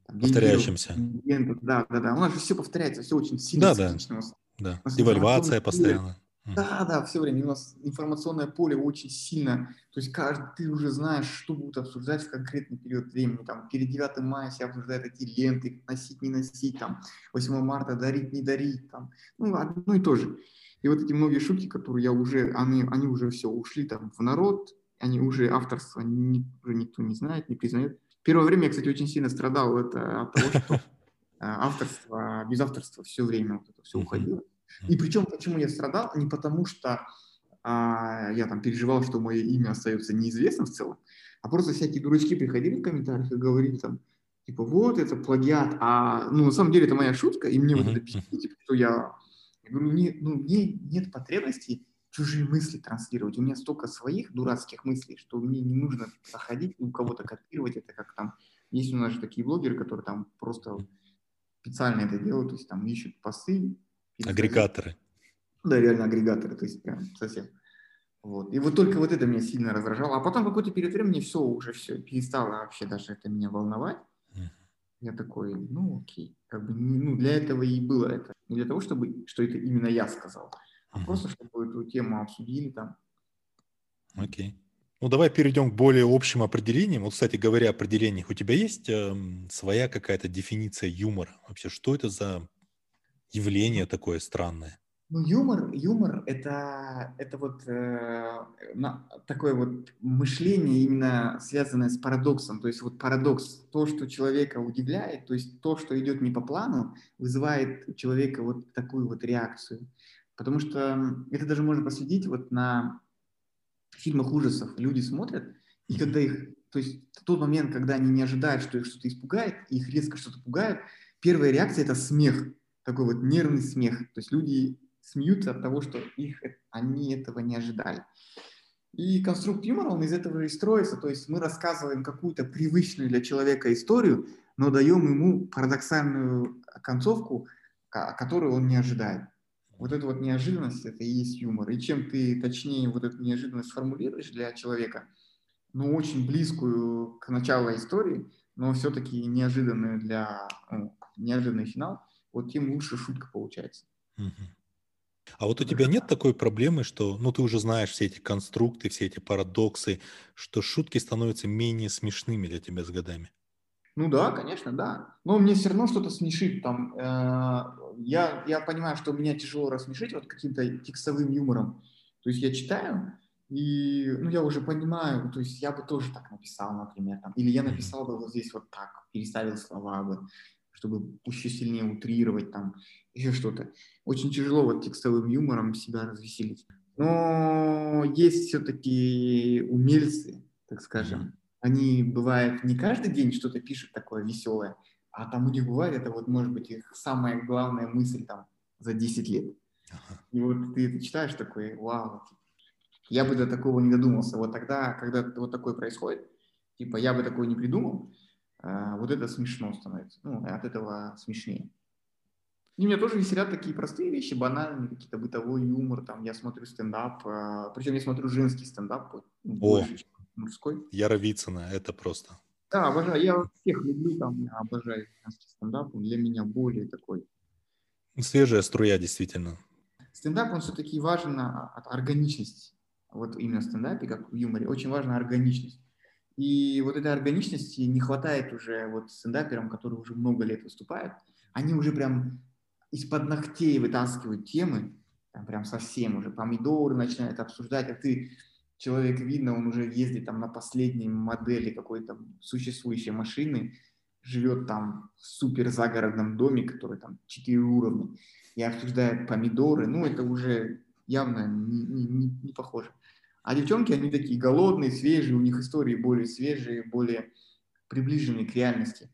Повторяющимся. Да, да, да. У нас же все повторяется, все очень сильно да, да. Да, девальвация постоянно. Да, да, все время. У нас информационное поле очень сильно, то есть каждый, ты уже знаешь, что будут обсуждать в конкретный период времени. Там, перед 9 мая все обсуждают эти ленты, носить, не носить, там, 8 марта дарить, не дарить, там, ну, одно и то же. И вот эти многие шутки, которые я уже, они, они уже все ушли там в народ, они уже авторство не, уже никто не знает, не признает. Первое время я, кстати, очень сильно страдал это от того, что э, авторство, без авторства все время вот это все уходило. И причем, почему я страдал, не потому что а, я там переживал, что мое имя остается неизвестным в целом, а просто всякие дурачки приходили в комментариях и говорили там, типа, вот это плагиат, а ну на самом деле это моя шутка, и мне вот это пишут, типа, что я, я говорю, не, ну, мне нет потребности чужие мысли транслировать. У меня столько своих дурацких мыслей, что мне не нужно проходить, у кого-то копировать это, как там, есть у нас же такие блогеры, которые там просто специально это делают, то есть там ищут посты, Агрегаторы. Да, реально агрегаторы, то есть прям совсем. Вот. И вот только вот это меня сильно раздражало. А потом какой-то период времени все, уже все, перестало вообще даже это меня волновать. Я такой, ну окей, как бы, ну для этого и было это. Не для того, чтобы, что это именно я сказал, а просто чтобы эту тему обсудили там. Окей. Ну, давай перейдем к более общим определениям. Вот, кстати говоря, определениях, у тебя есть э, своя какая-то дефиниция юмора? Вообще, что это за явление такое странное? Ну, юмор, юмор это, это вот э, на, такое вот мышление именно связанное с парадоксом. То есть вот парадокс, то, что человека удивляет, то есть то, что идет не по плану, вызывает у человека вот такую вот реакцию. Потому что это даже можно последить вот на фильмах ужасов. Люди смотрят, и когда их, то есть тот момент, когда они не ожидают, что их что-то испугает, их резко что-то пугает, первая реакция – это смех такой вот нервный смех. То есть люди смеются от того, что их, они этого не ожидали. И конструкт юмора, он из этого и строится. То есть мы рассказываем какую-то привычную для человека историю, но даем ему парадоксальную концовку, которую он не ожидает. Вот эта вот неожиданность, это и есть юмор. И чем ты точнее вот эту неожиданность формулируешь для человека, ну, очень близкую к началу истории, но все-таки неожиданную для, ну, неожиданный финал, вот тем лучше шутка получается. А вот у тебя нет такой проблемы, что, ну, ты уже знаешь все эти конструкты, все эти парадоксы, что шутки становятся менее смешными для тебя с годами? Ну да, конечно, да. Но мне все равно что-то смешит. Там, э, я, я понимаю, что меня тяжело рассмешить вот каким-то текстовым юмором. То есть я читаю, и ну, я уже понимаю, то есть я бы тоже так написал, например. Там, или я написал бы вот здесь вот так, переставил слова бы чтобы еще сильнее утрировать там, еще что-то. Очень тяжело вот текстовым юмором себя развеселить. Но есть все-таки умельцы, так скажем. Они, бывает, не каждый день что-то пишут такое веселое, а там у них бывает, это вот, может быть, их самая главная мысль там за 10 лет. И вот ты это читаешь такой, вау, я бы до такого не додумался. Вот тогда, когда вот такое происходит, типа, я бы такое не придумал, вот это смешно становится. Ну, от этого смешнее. И меня тоже веселят такие простые вещи, банальные, какие-то бытовой юмор. Там я смотрю стендап, а, причем я смотрю женский стендап, О, больше, чем мужской. Яра Вицина, это просто. Да, обожаю. Я всех люблю, там, я обожаю женский стендап. Он для меня более такой. Свежая струя, действительно. Стендап, он все-таки важен от органичности. Вот именно в стендапе, как в юморе, очень важна органичность. И вот этой органичности не хватает уже вот стендаперам, которые уже много лет выступают. Они уже прям из-под ногтей вытаскивают темы, там прям совсем уже помидоры начинают обсуждать, а ты, человек видно, он уже ездит там на последней модели какой-то существующей машины, живет там в супер загородном доме, который там 4 уровня, и обсуждает помидоры, ну это уже явно не, не, не похоже. А девчонки, они такие голодные, свежие, у них истории более свежие, более приближенные к реальности.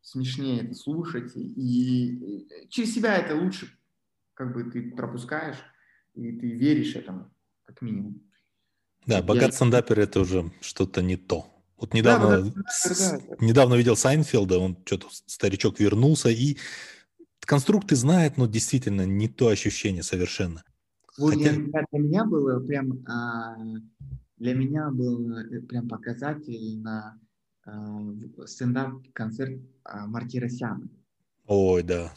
смешнее это слушать, и, через себя это лучше, как бы ты пропускаешь, и ты веришь этому, как минимум. Да, богат я... стендапер это уже что-то не то. Вот недавно, да, с, да. недавно видел Сайнфилда, он что-то, старичок вернулся, и конструкты знает, но действительно не то ощущение совершенно. Вот Хотя... для, для меня было прям, а, для меня был э, прям показательно а, стендап-концерт а, Мартиросяна. Ой, да.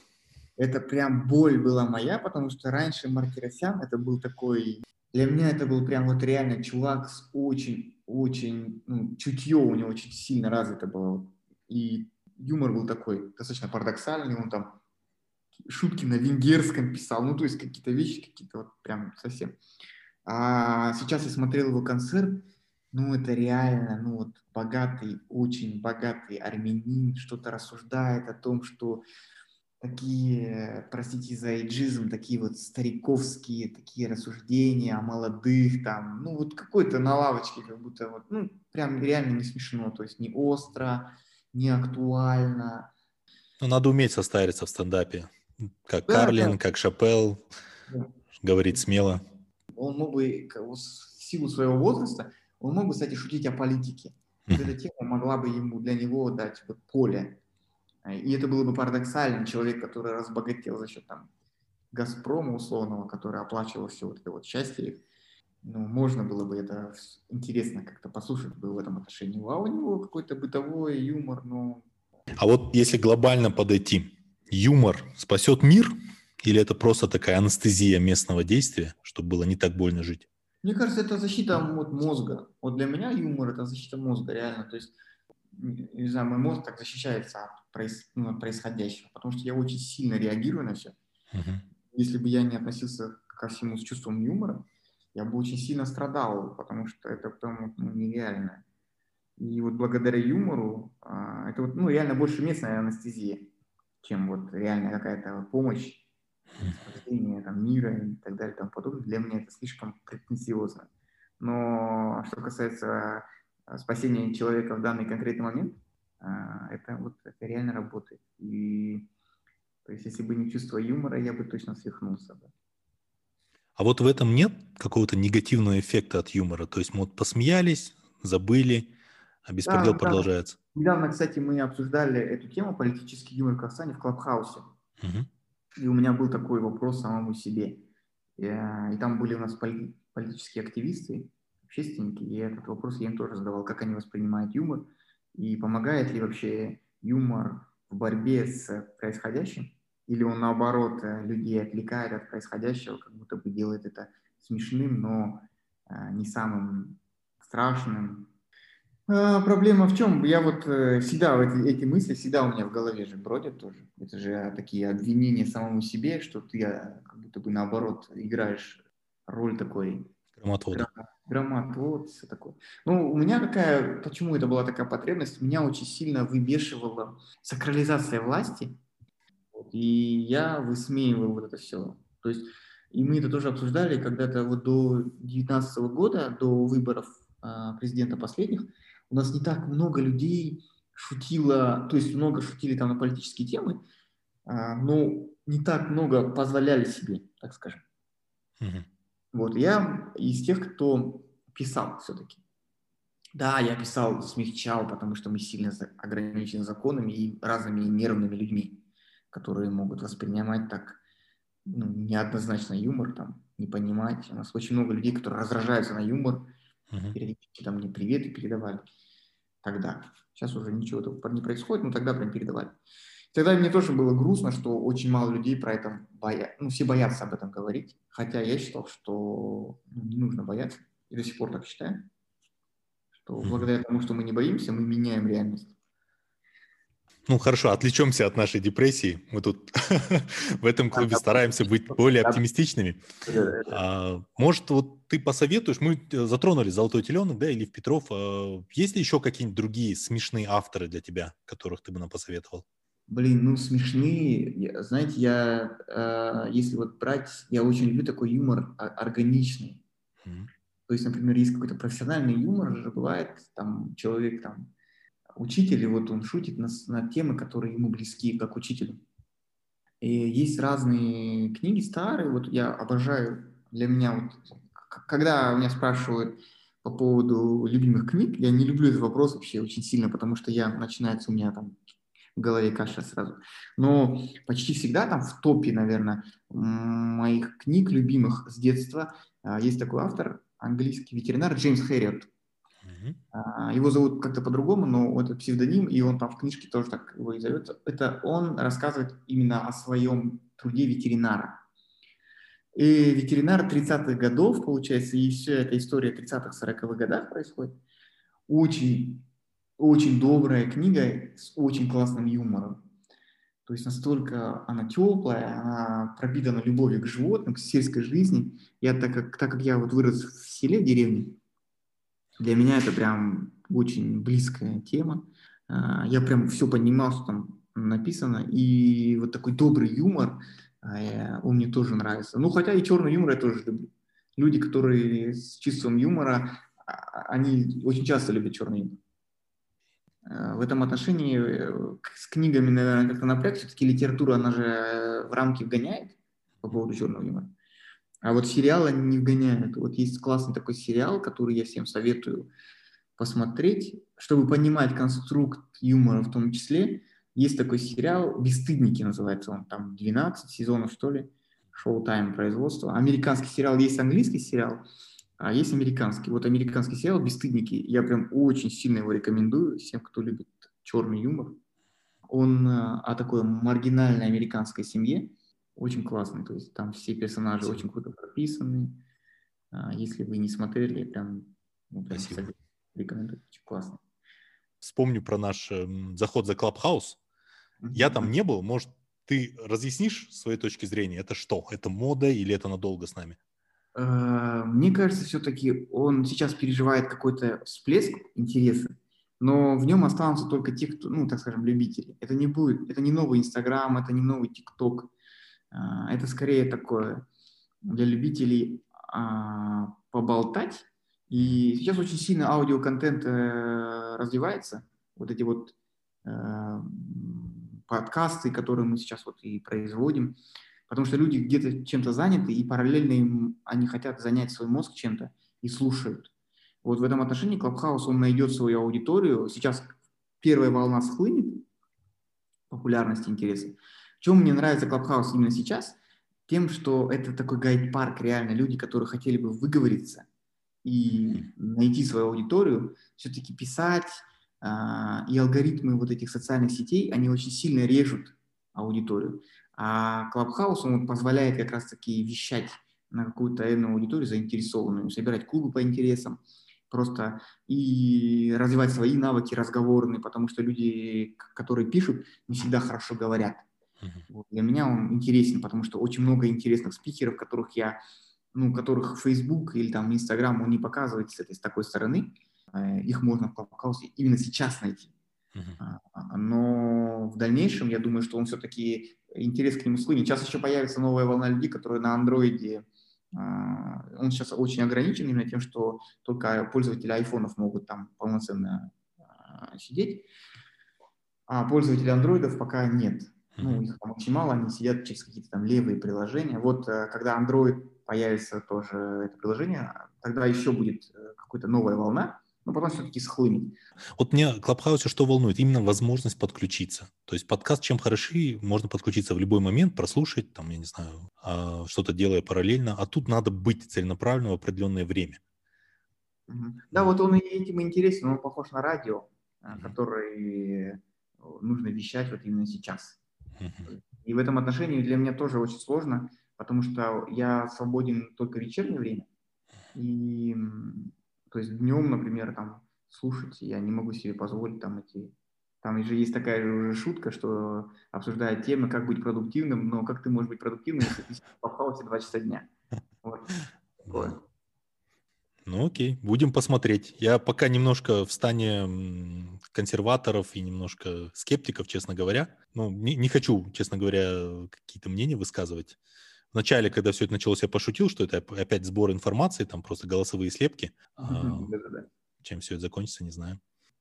Это прям боль была моя, потому что раньше Мартиросян это был такой для меня это был прям вот реально чувак с очень, очень, ну, чутье у него очень сильно развито было. И юмор был такой достаточно парадоксальный, он там шутки на венгерском писал, ну, то есть какие-то вещи, какие-то вот прям совсем. А сейчас я смотрел его концерт, ну, это реально, ну, вот богатый, очень богатый армянин, что-то рассуждает о том, что такие, простите за эйджизм, такие вот стариковские такие рассуждения о молодых, там, ну вот какой-то на лавочке как будто вот, ну прям реально не смешно, то есть не остро, не актуально. Ну, надо уметь состариться в стендапе, как да, Карлин, да. как Шапел, да. говорить смело. Он мог бы, в силу своего возраста, он мог бы, кстати, шутить о политике. Вот эта тема могла бы ему для него дать вот поле и это было бы парадоксально. Человек, который разбогател за счет там, Газпрома условного, который оплачивал все вот это вот счастье, ну, можно было бы это интересно как-то послушать бы в этом отношении. А у него какой-то бытовой юмор, ну... А вот если глобально подойти, юмор спасет мир или это просто такая анестезия местного действия, чтобы было не так больно жить? Мне кажется, это защита вот, мозга. Вот для меня юмор – это защита мозга, реально. То есть не знаю, мой мозг так защищается от, проис, ну, от происходящего, потому что я очень сильно реагирую на все. Uh-huh. Если бы я не относился ко всему с чувством юмора, я бы очень сильно страдал, потому что это потом ну, нереально. И вот благодаря юмору а, это вот, ну, реально больше местная анестезия, чем вот реально какая-то помощь, спасение там, мира и так далее и тому подобное. Для меня это слишком претенциозно. Но что касается Э, спасение человека в данный конкретный момент, а, это вот это реально работает. И то есть, если бы не чувство юмора, я бы точно свихнулся бы. А вот в этом нет какого-то негативного эффекта от юмора? То есть мы вот посмеялись, забыли, а беспредел да, продолжается. Да. Недавно, кстати, мы обсуждали эту тему, политический юмор в Казахстане, в Клабхаусе. Угу. И у меня был такой вопрос самому себе. И, э, и там были у нас политические активисты, общественники, и этот вопрос я им тоже задавал, как они воспринимают юмор, и помогает ли вообще юмор в борьбе с происходящим, или он наоборот э, людей отвлекает от происходящего, как будто бы делает это смешным, но э, не самым страшным. А, проблема в чем? Я вот э, всегда эти, эти мысли всегда у меня в голове же бродят тоже. Это же такие обвинения самому себе, что ты как будто бы наоборот играешь роль такой Громотвода. Громотвод, все такое. Ну, у меня такая, почему это была такая потребность, меня очень сильно выбешивала сакрализация власти, и я высмеивал вот это все. То есть, и мы это тоже обсуждали когда-то вот до 2019 года, до выборов а, президента последних, у нас не так много людей шутило, то есть много шутили там на политические темы, а, но не так много позволяли себе, так скажем. Угу. Вот, я из тех, кто писал все-таки. Да, я писал, смягчал, потому что мы сильно ограничены законами и разными нервными людьми, которые могут воспринимать так ну, неоднозначно юмор, там, не понимать. У нас очень много людей, которые раздражаются на юмор, uh-huh. периодически там мне приветы передавали тогда. Сейчас уже ничего такого не происходит, но тогда прям передавали. Тогда мне тоже было грустно, что очень мало людей про это боятся. Ну, все боятся об этом говорить. Хотя я считал, что ну, не нужно бояться. И до сих пор так считаю. Что благодаря тому, что мы не боимся, мы меняем реальность. Ну хорошо, отвлечемся от нашей депрессии. Мы тут в этом клубе стараемся быть более оптимистичными. А, может, вот ты посоветуешь, мы затронули «Золотой теленок», да, или в Петров. А, есть ли еще какие-нибудь другие смешные авторы для тебя, которых ты бы нам посоветовал? Блин, ну смешные. Знаете, я, э, если вот брать, я очень люблю такой юмор органичный. Mm-hmm. То есть, например, есть какой-то профессиональный юмор, же бывает, там человек там учитель, вот он шутит на, на темы, которые ему близки, как учителю. И есть разные книги старые, вот я обожаю, для меня вот, когда меня спрашивают по поводу любимых книг, я не люблю этот вопрос вообще очень сильно, потому что я, начинается у меня там в голове каша сразу. Но почти всегда там в топе, наверное, моих книг любимых с детства а, есть такой автор, английский ветеринар Джеймс Хэрриот. Uh-huh. Его зовут как-то по-другому, но это псевдоним, и он там в книжке тоже так его и зовется. Это он рассказывает именно о своем труде ветеринара. И ветеринар 30-х годов, получается, и вся эта история 30-х, 40-х годах происходит. Очень, очень добрая книга с очень классным юмором. То есть настолько она теплая, она пропитана любовью к животным, к сельской жизни. Я так как, так как я вот вырос в селе, в деревне, для меня это прям очень близкая тема. А, я прям все понимал, что там написано. И вот такой добрый юмор, а, он мне тоже нравится. Ну, хотя и черный юмор я тоже люблю. Люди, которые с чувством юмора, а, они очень часто любят черный юмор. В этом отношении э, с книгами, наверное, как-то напряг. Все-таки литература, она же в рамки вгоняет по поводу черного юмора. А вот сериалы не вгоняют. Вот есть классный такой сериал, который я всем советую посмотреть, чтобы понимать конструкт юмора в том числе. Есть такой сериал «Бесстыдники» называется он, там 12 сезонов, что ли, шоу-тайм производства. Американский сериал, есть английский сериал, а есть американский. Вот американский сериал «Бесстыдники», я прям очень сильно его рекомендую всем, кто любит черный юмор. Он э, о такой маргинальной американской семье, очень классный, то есть там все персонажи Спасибо. очень круто прописаны. А, если вы не смотрели, прям, ну, прям Спасибо. рекомендую, очень классно. Вспомню про наш э, заход за Клабхаус. Mm-hmm. Я там не был, может, ты разъяснишь своей точки зрения, это что? Это мода или это надолго с нами? А, мне кажется, все-таки он сейчас переживает какой-то всплеск интереса, но в нем останутся только те, кто, ну, так скажем, любители. Это не будет, это не новый Инстаграм, это не новый ТикТок, это скорее такое для любителей а, поболтать. И сейчас очень сильно аудиоконтент э, развивается. Вот эти вот э, подкасты, которые мы сейчас вот и производим. Потому что люди где-то чем-то заняты, и параллельно им они хотят занять свой мозг чем-то и слушают. Вот в этом отношении Clubhouse, он найдет свою аудиторию. Сейчас первая волна схлынет, популярности, интереса. Чем мне нравится Clubhouse именно сейчас? Тем, что это такой гайд-парк, реально люди, которые хотели бы выговориться и найти свою аудиторию, все-таки писать, а, и алгоритмы вот этих социальных сетей, они очень сильно режут аудиторию. А Клабхаус, он позволяет как раз-таки вещать на какую-то иную аудиторию заинтересованную, собирать клубы по интересам, просто и развивать свои навыки разговорные, потому что люди, которые пишут, не всегда хорошо говорят. Вот. Для меня он интересен, потому что очень много интересных спикеров, которых я, ну, которых Facebook или там Instagram он не показывает с этой с такой стороны. Э, их можно в Клабхаусе именно сейчас найти. Uh-huh. Но в дальнейшем, я думаю, что он все-таки интерес к нему склонит. Сейчас еще появится новая волна людей, которые на андроиде а, он сейчас очень ограничен именно тем, что только пользователи айфонов могут там полноценно а, сидеть, а пользователи андроидов пока нет. Ну, их там очень мало, они сидят через какие-то там левые приложения. Вот э, когда Android появится тоже это приложение, тогда еще будет э, какая-то новая волна, но потом все-таки схлынет. Вот в Клабхаусе что волнует? Именно возможность подключиться. То есть подкаст чем хороши, можно подключиться в любой момент, прослушать, там, я не знаю, а, что-то делая параллельно, а тут надо быть целенаправленно в определенное время. Да, вот он и этим интересен, он похож на радио, который нужно вещать вот именно сейчас. И в этом отношении для меня тоже очень сложно, потому что я свободен только в вечернее время. И то есть днем, например, там слушать я не могу себе позволить там эти... Там же есть такая же уже шутка, что обсуждают темы, как быть продуктивным, но как ты можешь быть продуктивным, если ты попал все два часа дня. Вот. Ну окей, будем посмотреть. Я пока немножко в стане консерваторов и немножко скептиков, честно говоря. Ну, не, не хочу, честно говоря, какие-то мнения высказывать. Вначале, когда все это началось, я пошутил, что это опять сбор информации, там просто голосовые слепки. А, чем все это закончится, не знаю.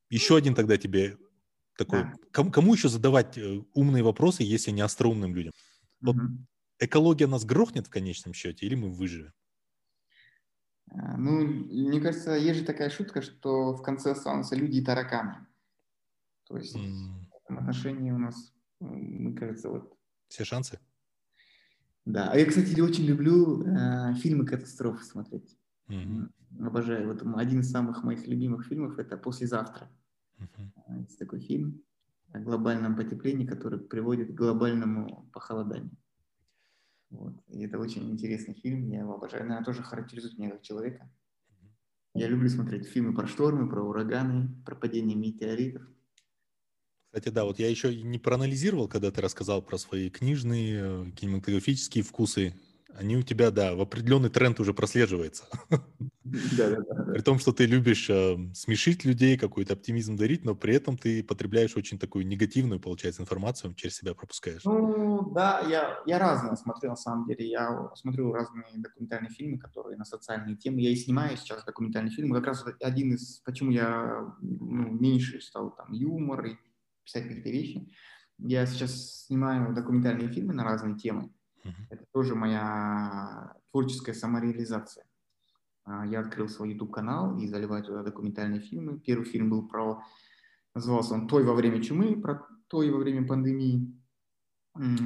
Еще один тогда тебе такой, да. кому, кому еще задавать э, умные вопросы, если не остроумным людям? Вот угу. экология нас грохнет в конечном счете или мы выживем? А, ну, мне кажется, есть же такая шутка, что в конце останутся люди и тараканы. То есть mm. в этом отношении у нас, мне кажется, вот... Все шансы? Да. А я, кстати, очень люблю э, фильмы катастрофы смотреть. Mm-hmm. Обожаю. Вот один из самых моих любимых фильмов это «Послезавтра». Mm-hmm. Есть такой фильм о глобальном потеплении, который приводит к глобальному похолоданию. Вот. И это очень интересный фильм, я его обожаю. Наверное, тоже характеризует меня как человека. Я люблю смотреть фильмы про штормы, про ураганы, про падение метеоритов. Кстати, да, вот я еще не проанализировал, когда ты рассказал про свои книжные, э, кинематографические вкусы они у тебя, да, в определенный тренд уже прослеживается. Да, да, да. При том, что ты любишь э, смешить людей, какой-то оптимизм дарить, но при этом ты потребляешь очень такую негативную, получается, информацию, через себя пропускаешь. Ну, да, я, я разное смотрю, на самом деле. Я смотрю разные документальные фильмы, которые на социальные темы. Я и снимаю сейчас документальные фильмы. Как раз один из, почему я ну, меньше стал там юмор и писать какие-то вещи. Я сейчас снимаю документальные фильмы на разные темы. Это тоже моя творческая самореализация. А, я открыл свой YouTube-канал и заливаю туда документальные фильмы. Первый фильм был про, назывался он «Той во время чумы», про той во время пандемии.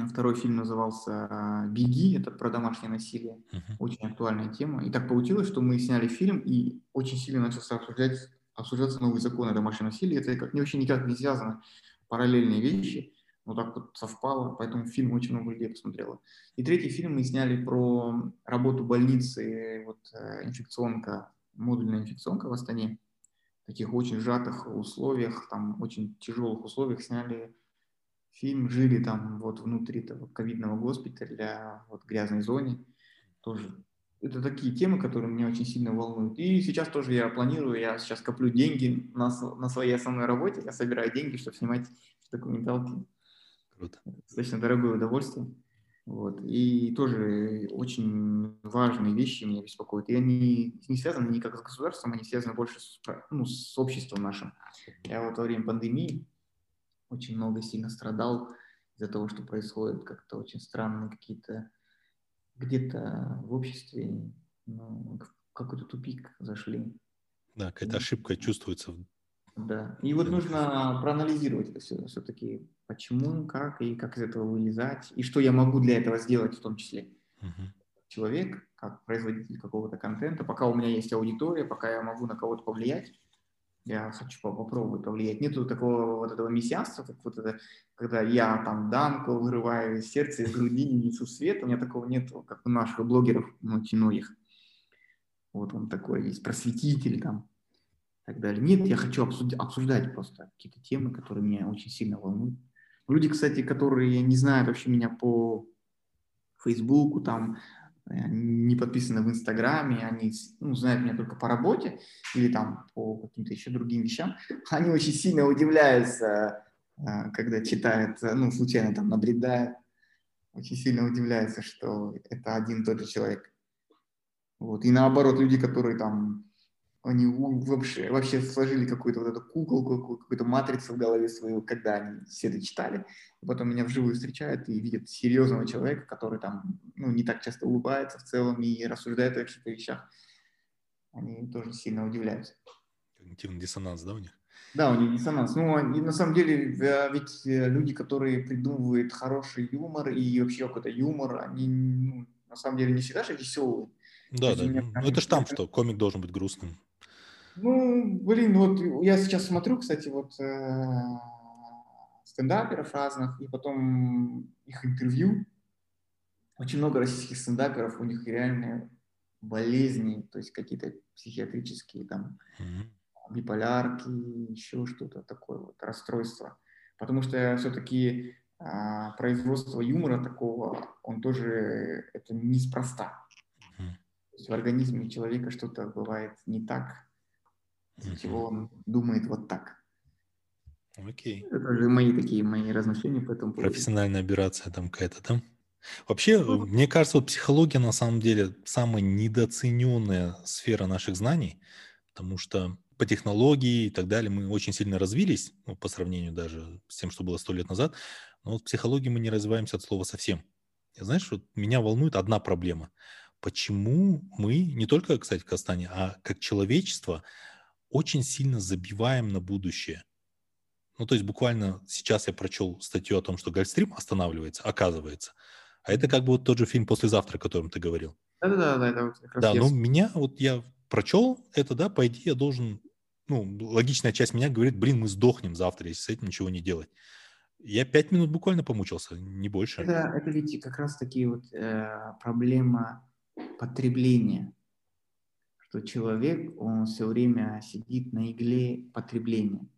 Второй фильм назывался а, «Беги», это про домашнее насилие. Uh-huh. Очень актуальная тема. И так получилось, что мы сняли фильм, и очень сильно начался обсуждать, обсуждаться новые законы о домашнем насилии. Это как, вообще никак не связано, параллельные вещи вот так вот совпало, поэтому фильм очень много людей посмотрело. И третий фильм мы сняли про работу больницы, вот э, инфекционка, модульная инфекционка в Астане. В таких очень сжатых условиях, там очень тяжелых условиях сняли фильм, жили там вот внутри этого ковидного госпиталя, вот грязной зоне. Тоже это такие темы, которые меня очень сильно волнуют. И сейчас тоже я планирую, я сейчас коплю деньги на, на своей основной работе, я собираю деньги, чтобы снимать документалки Круто. Достаточно дорогое удовольствие. Вот. И тоже очень важные вещи меня беспокоят. И они не связаны никак с государством, они связаны больше с, ну, с обществом нашим. Я вот во время пандемии очень много сильно страдал из-за того, что происходит как-то очень странные какие-то где-то в обществе ну, какой-то тупик зашли. Да, какая-то ошибка чувствуется да. И вот нужно проанализировать это все, все-таки, почему, как и как из этого вылезать, и что я могу для этого сделать в том числе. Uh-huh. Человек, как производитель какого-то контента, пока у меня есть аудитория, пока я могу на кого-то повлиять, я хочу попробовать повлиять. Нету такого вот этого мессианства, как вот это, когда я там Данко вырываю из сердца, из груди, несу свет. У меня такого нет, как у наших блогеров, многих. Вот он такой есть просветитель там, так далее. Нет, я хочу обсудить, обсуждать просто какие-то темы, которые меня очень сильно волнуют. Люди, кстати, которые не знают вообще меня по Фейсбуку, там, э, не подписаны в Инстаграме, они ну, знают меня только по работе или там по каким-то еще другим вещам, они очень сильно удивляются, э, когда читают, э, ну, случайно там набредают, очень сильно удивляются, что это один и тот же человек. Вот. И наоборот, люди, которые там они вообще, вообще сложили какую-то вот эту куколку, какую-то матрицу в голове свою, когда они все это читали. Потом меня вживую встречают и видят серьезного человека, который там ну, не так часто улыбается в целом и рассуждает о каких-то вещах. Они тоже сильно удивляются. Когнитивный диссонанс, да, у них? Да, у них диссонанс. Ну, и на самом деле, ведь э, люди, которые придумывают хороший юмор и вообще какой-то юмор, они ну, на самом деле не всегда же веселые. Да, да. Меня, ну, это штамп, что комик должен быть грустным. Ну, блин, вот я сейчас смотрю, кстати, вот э, стендаперов разных, и потом их интервью. Очень много российских стендаперов, у них реальные болезни, то есть какие-то психиатрические там mm-hmm. биполярки, еще что-то такое вот, расстройство. Потому что все-таки э, производство юмора такого, он тоже, это неспроста. Mm-hmm. То есть в организме человека что-то бывает не так, из-за чего он думает вот так. Окей. Это же мои такие, мои размышления по этому поводу. Профессиональная операция там какая-то, да? Вообще, ну, мне кажется, вот психология на самом деле самая недооцененная сфера наших знаний, потому что по технологии и так далее мы очень сильно развились, ну, по сравнению даже с тем, что было сто лет назад, но вот в психологии мы не развиваемся от слова совсем. И знаешь, вот меня волнует одна проблема. Почему мы, не только, кстати, в Казахстане, а как человечество, очень сильно забиваем на будущее? Ну, то есть буквально сейчас я прочел статью о том, что Гольфстрим останавливается, оказывается. А это как бы вот тот же фильм «Послезавтра», о котором ты говорил. Да-да-да, да, это вот как раз Да, я ну меня, вот я прочел это, да, по идее я должен, ну, логичная часть меня говорит, блин, мы сдохнем завтра, если с этим ничего не делать. Я пять минут буквально помучился, не больше. Это, это ведь как раз таки вот э, проблема потребления, что человек, он все время сидит на игле потребления.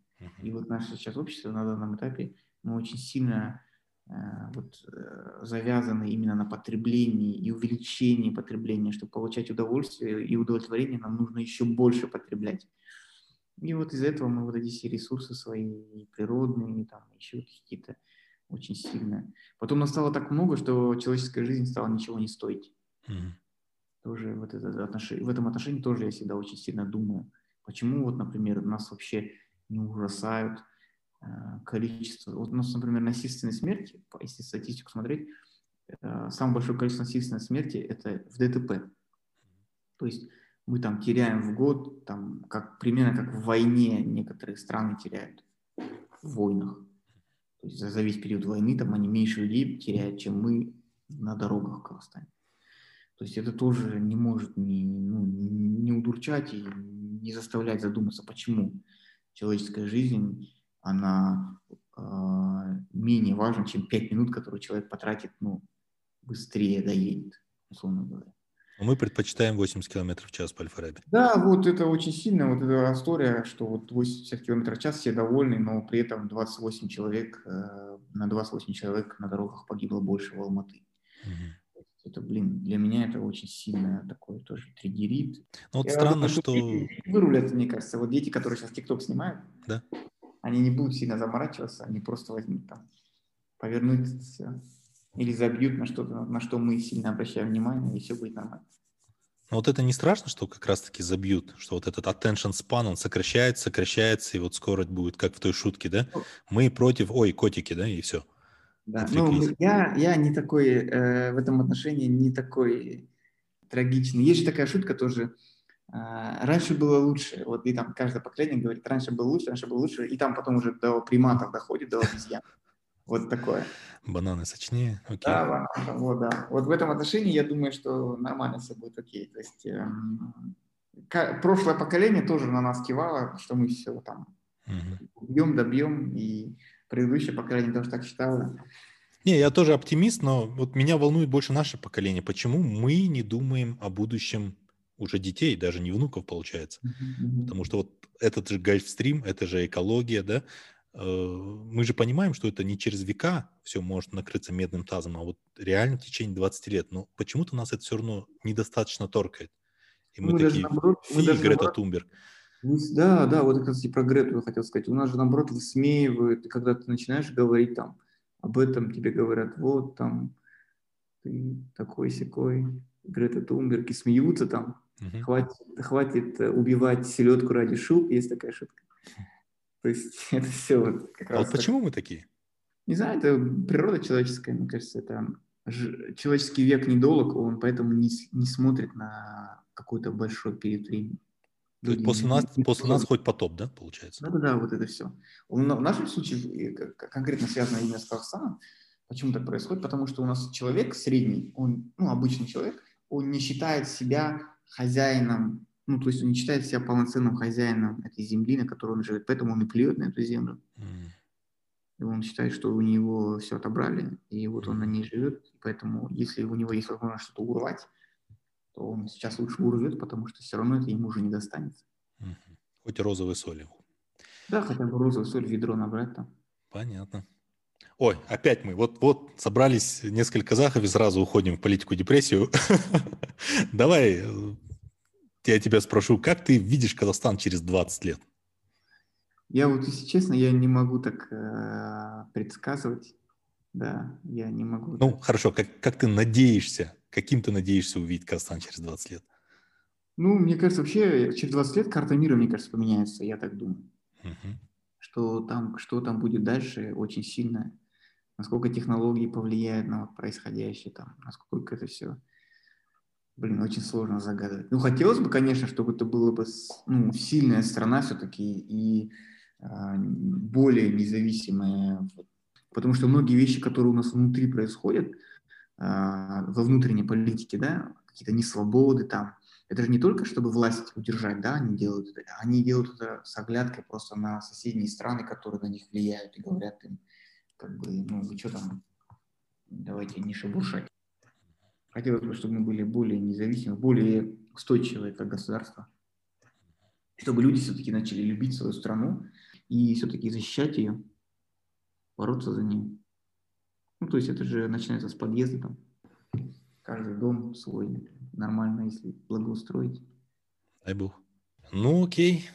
И вот наше сейчас общество на данном этапе, мы очень сильно э, вот, э, завязаны именно на потреблении и увеличении потребления. Чтобы получать удовольствие и удовлетворение, нам нужно еще больше потреблять. И вот из-за этого мы вот эти все ресурсы свои, и природные, и там еще какие-то очень сильно. Потом нас стало так много, что человеческая жизнь стала ничего не стоить. Мгм. Тоже вот это отнош- в этом отношении тоже я всегда очень сильно думаю. Почему вот, например, нас вообще не ужасают э, количество... Вот у нас, например, насильственной смерти, если статистику смотреть, э, самое большое количество насильственной смерти – это в ДТП. То есть мы там теряем в год, там, как, примерно как в войне некоторые страны теряют в войнах. То есть за весь период войны там они меньше людей теряют, чем мы на дорогах в Казахстане. То есть это тоже не может не, ну, не удурчать и не заставлять задуматься, почему человеческая жизнь, она э, менее важна, чем 5 минут, которые человек потратит, ну, быстрее доедет, условно говоря. Но мы предпочитаем 80 км в час по Альфа-Раби. Да, вот это очень сильно, вот эта история, что вот 80 км в час все довольны, но при этом 28 человек, э, на 28 человек на дорогах погибло больше в Алматы. Мгм. Это, блин, для меня это очень сильно такое тоже триггерит. Ну вот Я странно, думаю, что... Вырулят, мне кажется. Вот дети, которые сейчас ТикТок снимают, Да. они не будут сильно заморачиваться, они просто возьмут там, повернут все. Или забьют на что-то, на что мы сильно обращаем внимание, и все будет нормально. Но вот это не страшно, что как раз-таки забьют, что вот этот attention span, он сокращается, сокращается, и вот скоро будет, как в той шутке, да? Мы против, ой, котики, да, и все. Да. Ну, я, я не такой, э, в этом отношении не такой трагичный. Есть же такая шутка тоже, а, раньше было лучше. Вот и там каждое поколение говорит, раньше было лучше, раньше было лучше, и там потом уже до приматов доходит, до обезьян. Вот такое. Бананы сочнее, окей. Да, ладно, вот, да. Вот в этом отношении я думаю, что нормально все будет окей. То есть ка- прошлое поколение тоже на нас кивало, что мы все там Мгм. бьем, добьем, и предыдущее поколение тоже так считало. Не, я тоже оптимист, но вот меня волнует больше наше поколение. Почему мы не думаем о будущем уже детей, даже не внуков, получается? Потому что вот этот же гольфстрим, это же экология, да? Э, Мы же понимаем, что это не через века все может накрыться медным тазом, а вот реально в течение 20 лет. Но почему-то нас это все равно недостаточно торкает. И мы Мы даже такие, наоборот- мы фи, даже Грета наоборот- Тумберг. Выс- Да, да, вот, кстати, про Грету я хотел сказать. У нас же, наоборот, высмеивают, и когда ты начинаешь говорить там об этом, тебе говорят, вот там, ты такой секой, Грета Тумберг, и смеются там. Мгм. Хватит, хватит э, убивать селедку ради шуб, есть такая шутка. То есть это все вот как А раз... вот так- почему мы такие? Не знаю, это природа человеческая, мне кажется, это человеческий век недолг, он поэтому не, не смотрит на какой-то большой период времени. То есть после нас, после нас хоть потоп, да, получается? Да-да-да, вот это все. В на- в нашем случае конкретно связано именно с Казахстаном. Почему так происходит? Потому что у нас человек средний, он, ну, обычный человек, он не считает себя хозяином, ну, то есть он не считает себя полноценным хозяином этой земли, на которой он живет, поэтому он и плюет на эту землю. М. И он считает, что у него все отобрали, и вот он на ней живет. Поэтому, если у него есть возможность что-то урвать, то он сейчас лучше урвет, потому что все равно это ему уже не достанется. Хоть розовой соли. Да, хотя бы розовую соль в ведро набрать там. Понятно. Ой, опять мы. Вот, вот собрались несколько казахов и сразу уходим в политику депрессию. Давай, э, я тебя спрошу, как ты видишь Казахстан через 20 лет? Я вот, если честно, я не могу так э, предсказывать. Да, я не могу. Ну, так. хорошо, как, как ты надеешься, каким ты надеешься увидеть Казахстан через 20 лет? Ну, мне кажется, вообще через 20 лет карта мира, мне кажется, поменяется, я так думаю. Мгм. Что там, что там будет дальше, очень сильно. Насколько технологии повлияют на происходящее там, насколько это все, блин, очень сложно загадывать. Ну, хотелось бы, конечно, чтобы это было бы ну, сильная страна все-таки и а, более независимая. Потому что многие вещи, которые у нас внутри происходят, во внутренней политике, да, какие-то несвободы там, это же не только, чтобы власть удержать, да, они делают это, они делают это с оглядкой просто на соседние страны, которые на них влияют и говорят им, как бы, ну, вы что там, давайте не шебуршать. Хотелось бы, чтобы мы были более независимы, более устойчивые как государство. Чтобы люди все-таки начали любить свою страну и все-таки защищать ее, бороться за нее. Ну, то есть это же начинается с подъезда там. Каждый дом свой, нормально, если благоустроить. Дай бог. Ну, окей.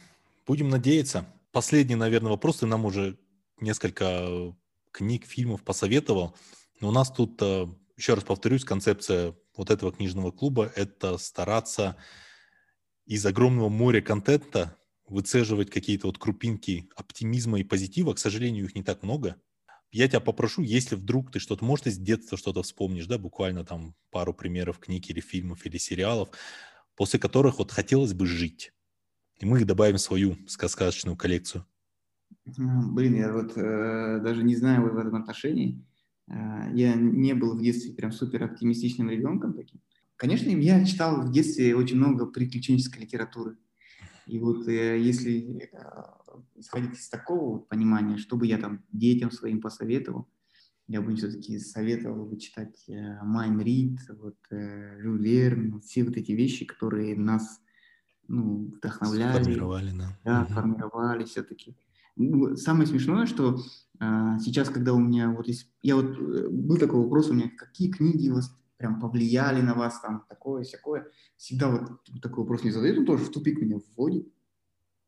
Будем надеяться. Последний, наверное, вопрос. Ты нам уже несколько э, книг, фильмов посоветовал. Но у нас тут, э, еще раз повторюсь, концепция вот этого книжного клуба – это стараться из огромного моря контента выцеживать какие-то вот крупинки оптимизма и позитива. К сожалению, их не так много. Я тебя попрошу, если вдруг ты что-то, может, из детства что-то вспомнишь, да, буквально там пару примеров книг или фильмов или сериалов, после которых вот хотелось бы жить. И мы их добавим в свою сказочную коллекцию. Блин, я вот э, даже не знаю в этом отношении. Э, я не был в детстве прям супер оптимистичным ребенком таким. Конечно, я читал в детстве очень много приключенческой литературы. И вот э, если э, исходить из такого вот понимания, что бы я там детям своим посоветовал, я бы все-таки советовал бы читать э, Майн Рид, вот, э, Жюль Верн, все вот эти вещи, которые нас ну, вдохновляли. Сформировали, да. Да, Мгм. формировали все-таки. Ну, Самое смешное, что а, сейчас, когда у меня вот есть, я вот э, был такой вопрос у меня, какие книги вас прям повлияли на вас, там такое, всякое. Всегда вот такой вопрос мне задают, он тоже в тупик меня вводит.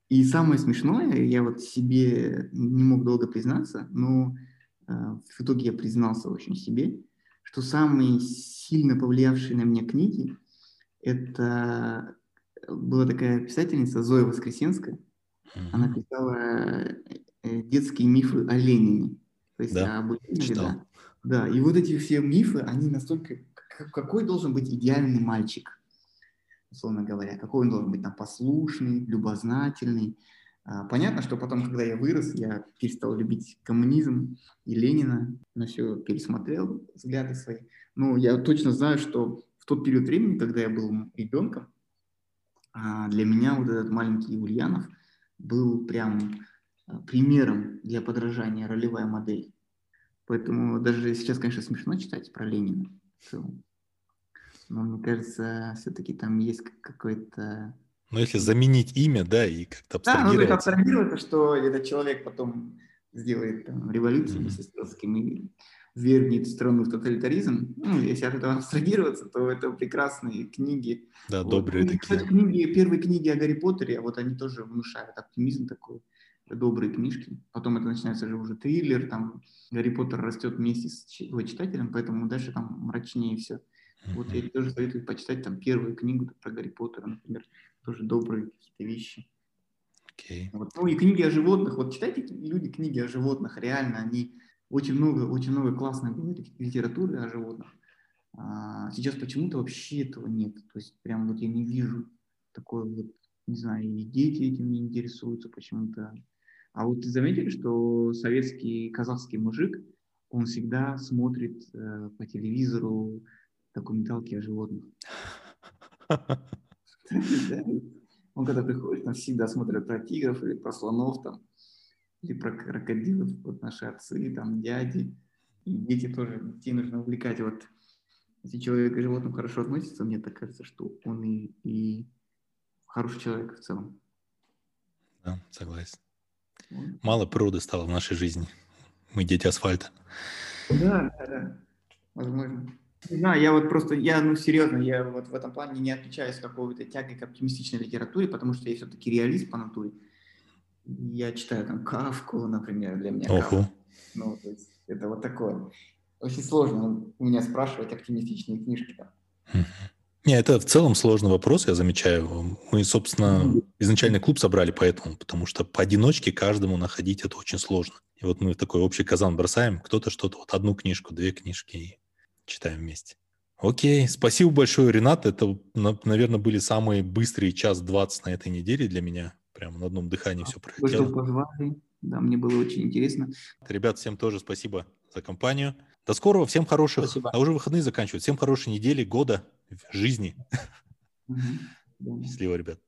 И самое смешное, я вот себе не мог долго признаться, но а, в итоге я признался очень себе, что самые сильно повлиявшие на меня книги, это была такая писательница Зоя Воскресенская, она Мгм. писала э, детские мифы о Ленине. То есть Да, об Ленине, да. Да, и вот эти все мифы, они настолько... Какой должен быть идеальный мальчик, условно говоря? Какой он должен быть там послушный, любознательный? А, Понятно, что потом, когда я вырос, я перестал любить коммунизм и Ленина, на все пересмотрел взгляды свои. Но я точно знаю, что в тот период времени, когда я был ребенком, а, для меня вот этот маленький Ульянов был прям а, примером для подражания, ролевая модель. Поэтому даже сейчас, конечно, смешно читать про Ленина. в целом. Но мне кажется, все-таки там есть как- какой-то... Но если заменить имя, да, и как-то Да, ну то есть абстрагироваться, что этот человек потом сделает там, революцию вместе с и вернет страну в тоталитаризм. Ну, если от этого абстрагироваться, то это прекрасные книги, Да, Вот. добрые Ну, и, такие. кстати, книги, первые книги о Гарри Поттере, вот они тоже внушают оптимизм такой, добрые книжки. Потом это начинается же уже триллер, там Гарри Поттер растет вместе с его читателем, поэтому дальше там мрачнее все. Вот я тоже советую почитать там первую книгу про Гарри Поттера, например, тоже добрые какие-то вещи. Окей. Вот. Ну и книги о животных. Вот читайте люди книги о животных, реально они очень много, очень много классной литературы о животных. А, сейчас почему-то вообще этого нет. То есть прям вот я не вижу такой вот, не знаю, и дети этим не интересуются почему-то. А вот заметили, что советский казахский мужик, он всегда смотрит э, по телевизору документалки о животных. Он когда приходит, там всегда смотрят про тигров или про слонов там, или про крокодилов, вот наши отцы, там, дяди. И дети тоже, детей нужно увлекать. Вот если человек к животным хорошо относится, мне так кажется, что он и, и хороший человек в целом. Да, согласен. Вот. Мало природы стало в нашей жизни. Мы дети асфальта. Да, да, да. Возможно. Не знаю, я вот просто, я, ну, серьезно, я вот в этом плане не отличаюсь какой-то тягой к оптимистичной литературе, потому что я все-таки реалист по натуре. Я читаю там Кавку, например, для меня. Оху. Ну, то есть это вот такое. Очень сложно у меня спрашивать оптимистичные книжки. Там. Не, это в целом сложный вопрос, я замечаю. Мы, собственно, изначально клуб собрали поэтому, потому что поодиночке каждому находить это очень сложно. И вот мы такой общий казан бросаем, кто-то что-то, вот одну книжку, две книжки и читаем вместе. Окей, спасибо большое, Ренат. Это, наверное, были самые быстрые час двадцать на этой неделе для меня. Прямо на одном дыхании все пролетело. Вы позвали. Да, мне было очень интересно. Ребят, всем тоже спасибо за компанию. До скорого, всем хороших, спасибо. а уже выходные заканчивают. Всем хорошей недели, года, жизни. Угу. Счастливо, ребят.